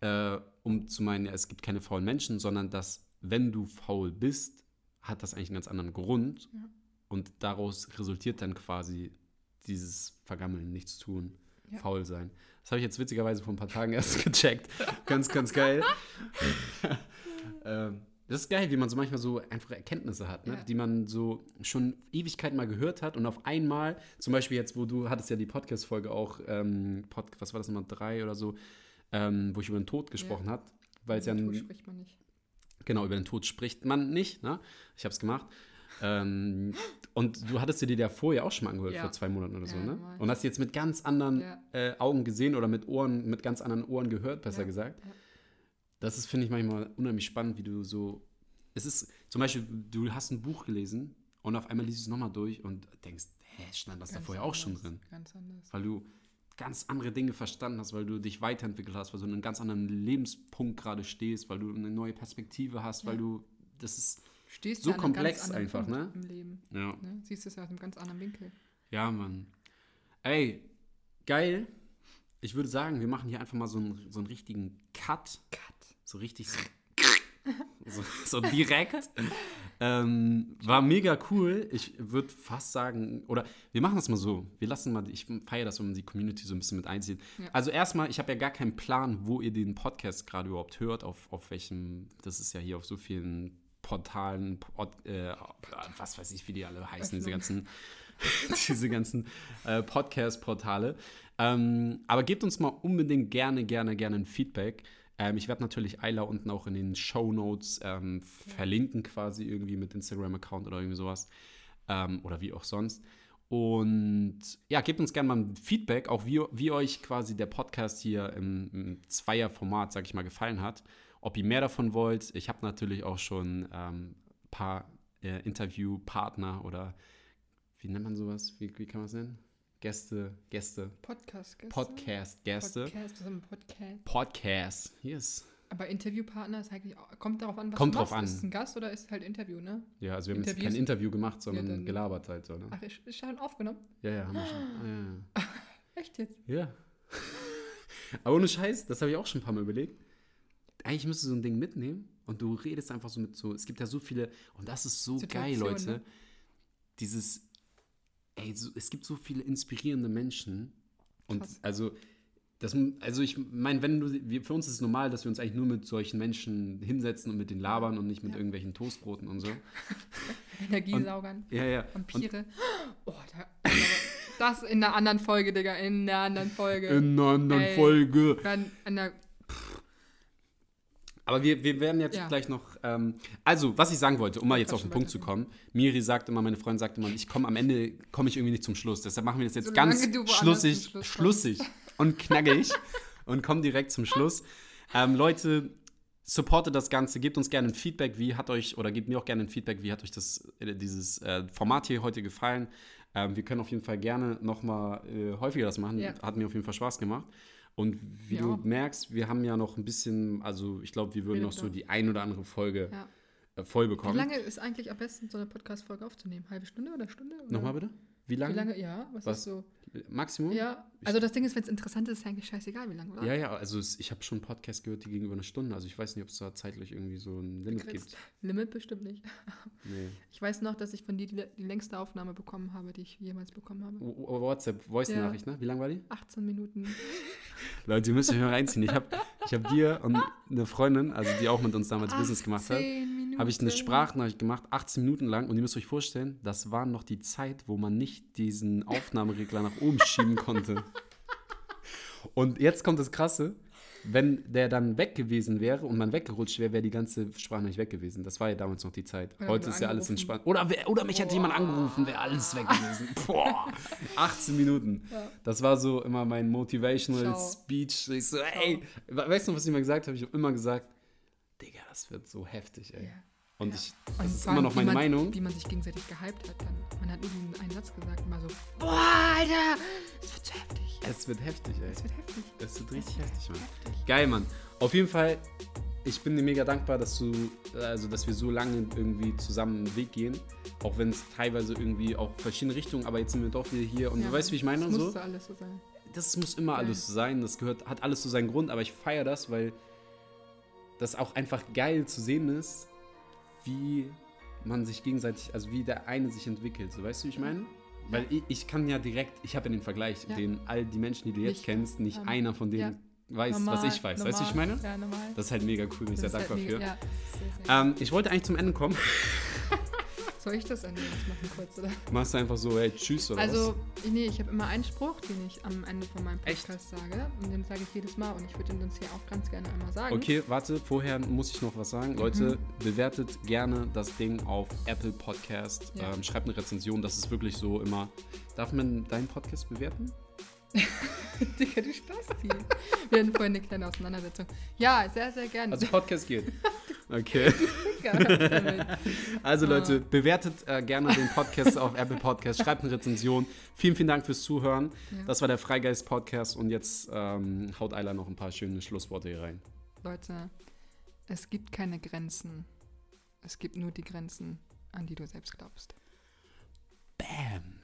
äh, um zu meinen, ja, es gibt keine faulen Menschen, sondern dass, wenn du faul bist, hat das eigentlich einen ganz anderen Grund. Ja. Und daraus resultiert dann quasi dieses Vergammeln, nichts tun, Ja. faul sein. Das habe ich jetzt witzigerweise vor ein paar Tagen erst gecheckt. ganz, ganz geil. ähm, das ist geil, wie man so manchmal so einfache Erkenntnisse hat, ne? Ja. die man so schon Ewigkeiten mal gehört hat und auf einmal, zum Beispiel jetzt, wo du hattest ja die Podcast-Folge auch, ähm, Pod, was war das Nummer drei oder so, ähm, wo ich über den Tod gesprochen hat, weil es ja Tod ein, spricht man nicht. Genau, über den Tod spricht man nicht. Ne? Ich habe es gemacht. Ähm, und du hattest dir die ja vorher auch schon mal angehört, Ja. vor zwei Monaten oder so, Ja, ne? Und hast jetzt mit ganz anderen Ja. äh, Augen gesehen oder mit Ohren, mit ganz anderen Ohren gehört, besser Ja, gesagt. Das ist, finde ich, manchmal unheimlich spannend, wie du so. Es ist zum Beispiel, du hast ein Buch gelesen und auf einmal liest du es nochmal durch und denkst, hä, stand das da Ganz vorher auch schon anders, drin? Ganz anders. Weil du ganz andere Dinge verstanden hast, weil du dich weiterentwickelt hast, weil du in einem ganz anderen Lebenspunkt gerade stehst, weil du eine neue Perspektive hast, weil Ja. du, das ist, Stehst So komplex einfach, Punkt ne? Im Leben. ja. Ne? Siehst es ja aus einem ganz anderen Winkel. Ja, Mann. Ey, geil. Ich würde sagen, wir machen hier einfach mal so einen, so einen richtigen Cut. Cut. So richtig so, so, so direkt. ähm, war mega cool. Ich würde fast sagen, oder wir machen das mal so. Wir lassen mal, ich feiere das, wenn man die Community so ein bisschen mit einzieht. Ja. Also erstmal, ich habe ja gar keinen Plan, wo ihr den Podcast gerade überhaupt hört, auf, auf welchem, das ist ja hier auf so vielen Portalen, Pod, äh, was weiß ich, wie die alle heißen, diese ganzen, diese ganzen äh, Podcast-Portale. Ähm, aber gebt uns mal unbedingt gerne, gerne, gerne ein Feedback. Ähm, ich werde natürlich Ayla unten auch in den Show Notes ähm, verlinken, quasi irgendwie mit Instagram-Account oder irgendwie sowas. Ähm, oder wie auch sonst. Und ja, gebt uns gerne mal ein Feedback, auch wie, wie euch quasi der Podcast hier im, im Zweierformat, sag ich mal, gefallen hat. Ob ihr mehr davon wollt. Ich habe natürlich auch schon ein paar äh, Interviewpartner oder wie nennt man sowas? Wie, wie kann man es nennen? Gäste, Gäste, Podcast. Gäste? Podcast-Gäste. Podcast, was Podcast? Podcast, yes. Aber Interviewpartner ist eigentlich, kommt darauf an, was Kommt du drauf machst. an. Ist es ein Gast oder ist es halt Interview, ne? Ja, also wir haben jetzt Interviews- kein Interview gemacht, sondern dann- gelabert halt so, ne? Ach, ist, ist schon aufgenommen? Ja, ja, haben wir schon. Ah, Echt jetzt? ja, ja. Aber ohne Scheiß, das habe ich auch schon ein paar Mal überlegt. Eigentlich müsstest du so ein Ding mitnehmen und du redest einfach so mit so, es gibt ja so viele, und das ist so geil, Situation, Leute. ne? Dieses, ey, so, es gibt so viele inspirierende Menschen. Und Krass. also, das, also ich meine, wenn du, wir, für uns ist es normal, dass wir uns eigentlich nur mit solchen Menschen hinsetzen und mit denen labern und nicht mit Ja. irgendwelchen Toastbroten und so. Energiesaugern, Ja, ja. Und, Vampire. Oh, da, Das in einer anderen Folge, Digga. In einer anderen Folge. In einer anderen Ey. Folge. Dann in der, Aber wir, wir werden jetzt Ja. gleich noch. Ähm, also, was ich sagen wollte, um mal jetzt auf den Punkt zu kommen. Miri sagt immer, meine Freundin sagt immer, ich komme am Ende, komme ich irgendwie nicht zum Schluss. Deshalb machen wir das jetzt Solange ganz schlussig, Schluss schlussig und knackig und kommen direkt zum Schluss. Ähm, Leute, supportet das Ganze, gebt uns gerne ein Feedback, wie hat euch, oder gebt mir auch gerne ein Feedback, wie hat euch das, äh, dieses äh, Format hier heute gefallen. Ähm, wir können auf jeden Fall gerne nochmal äh, häufiger das machen. Ja. Hat mir auf jeden Fall Spaß gemacht. Und wie Mir du merkst, wir haben ja noch ein bisschen, also ich glaube, wir würden noch so die ein oder andere Folge ja. äh, voll Wie bekommen. lange ist eigentlich am besten, so eine Podcast-Folge aufzunehmen? Halbe Stunde oder Stunde? Oder? Nochmal bitte? Wie Wie lange? lange? Ja, was, Was? ist so? Maximum? Ja, also das Ding ist, wenn es interessant ist, ist eigentlich scheißegal, wie lange, oder? Ja, ja, also es, ich habe schon einen Podcast gehört, die gegenüber eine Stunde. Also ich weiß nicht, ob es da zeitlich irgendwie so ein Limit gibt. Limit bestimmt nicht. Nee. Ich weiß noch, dass ich von dir die, die längste Aufnahme bekommen habe, die ich jemals bekommen habe. W- w- WhatsApp, Voice-Nachricht, ne? Wie lang war die? 18 Minuten. Leute, ihr müsst euch mal reinziehen. Ich habe ich hab dir und eine Freundin, also die auch mit uns damals Business gemacht hat, 18 Minuten. habe ich eine Sprachnachricht gemacht, 18 Minuten lang. Und ihr müsst euch vorstellen, das war noch die Zeit, wo man nicht diesen Aufnahmeregler nach oben schieben konnte. Und jetzt kommt das Krasse. Wenn der dann weg gewesen wäre und man weggerutscht wäre, wäre die ganze Sprachnachricht weg gewesen. Das war ja damals noch die Zeit. Oder Heute ist ja alles entspannt. Oder, wer- oder mich hätte jemand Boah. angerufen, wäre alles weg gewesen. Boah, 18 Minuten. Ja. Das war so immer mein Motivational Ciao. Speech. Ich so, ey, we- weißt du, was ich immer gesagt habe? Ich habe immer gesagt, Digga, das wird so heftig, ey. Ja. Und Ja. ich, Und das ist vor immer noch meine man, Meinung. Wie man sich gegenseitig gehypt hat dann. Man hat diesen einen Satz gesagt, immer so, boah, Alter, es wird zu heftig. Es wird heftig, ey. Es wird heftig. Es wird richtig heftig, Mann. Heftig. Geil, Mann. Auf jeden Fall, ich bin dir mega dankbar, dass du, also dass wir so lange irgendwie zusammen einen Weg gehen. Auch wenn es teilweise irgendwie auch verschiedene Richtungen, aber jetzt sind wir doch wieder hier und Ja, du weißt, wie ich meine es und so. musste alles so sein. das muss immer alles so sein. Das gehört, hat alles so seinen Grund, aber ich feiere das, weil das auch einfach geil zu sehen ist, wie man sich gegenseitig, also wie der eine sich entwickelt. So, weißt du, wie ich meine? Weil ich, ich kann ja direkt, ich habe ja den Vergleich, Ja. den all die Menschen, die du jetzt Nicht, kennst, nicht ähm, einer von denen weiß, was Normal, ich weiß. Weißt du, ich meine? Ja, normal. Das ist halt mega cool, bin ich sehr dankbar halt für. Ja, sehr, sehr Ähm, ich wollte eigentlich zum Ende kommen. Soll ich das jetzt machen kurz, oder? Machst du einfach so, hey, tschüss oder Also, nee, ich habe immer einen Spruch, den ich am Ende von meinem Echt? Podcast sage. Und den sage ich jedes Mal und ich würde ihn uns hier auch ganz gerne einmal was? sagen. Okay, warte, vorher muss ich noch was sagen. Leute, bewertet gerne das Ding auf Apple Podcast. Ja. Ähm, schreibt eine Rezension, das ist wirklich so immer. Darf man deinen Podcast bewerten? Digga, du Spasti. Wir hatten vorhin eine kleine Auseinandersetzung. Ja, sehr, sehr gerne. Also Podcast geht. Okay. Also Ah. Leute, bewertet äh, gerne den Podcast auf Apple Podcast, schreibt eine Rezension. Vielen, vielen Dank fürs Zuhören. Ja. Das war der Freigeist Podcast und jetzt ähm, haut Ayla noch ein paar schöne Schlussworte hier rein. Leute, es gibt keine Grenzen. Es gibt nur die Grenzen, an die du selbst glaubst. Bam.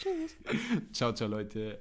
Tschüss. Ciao, ciao Leute.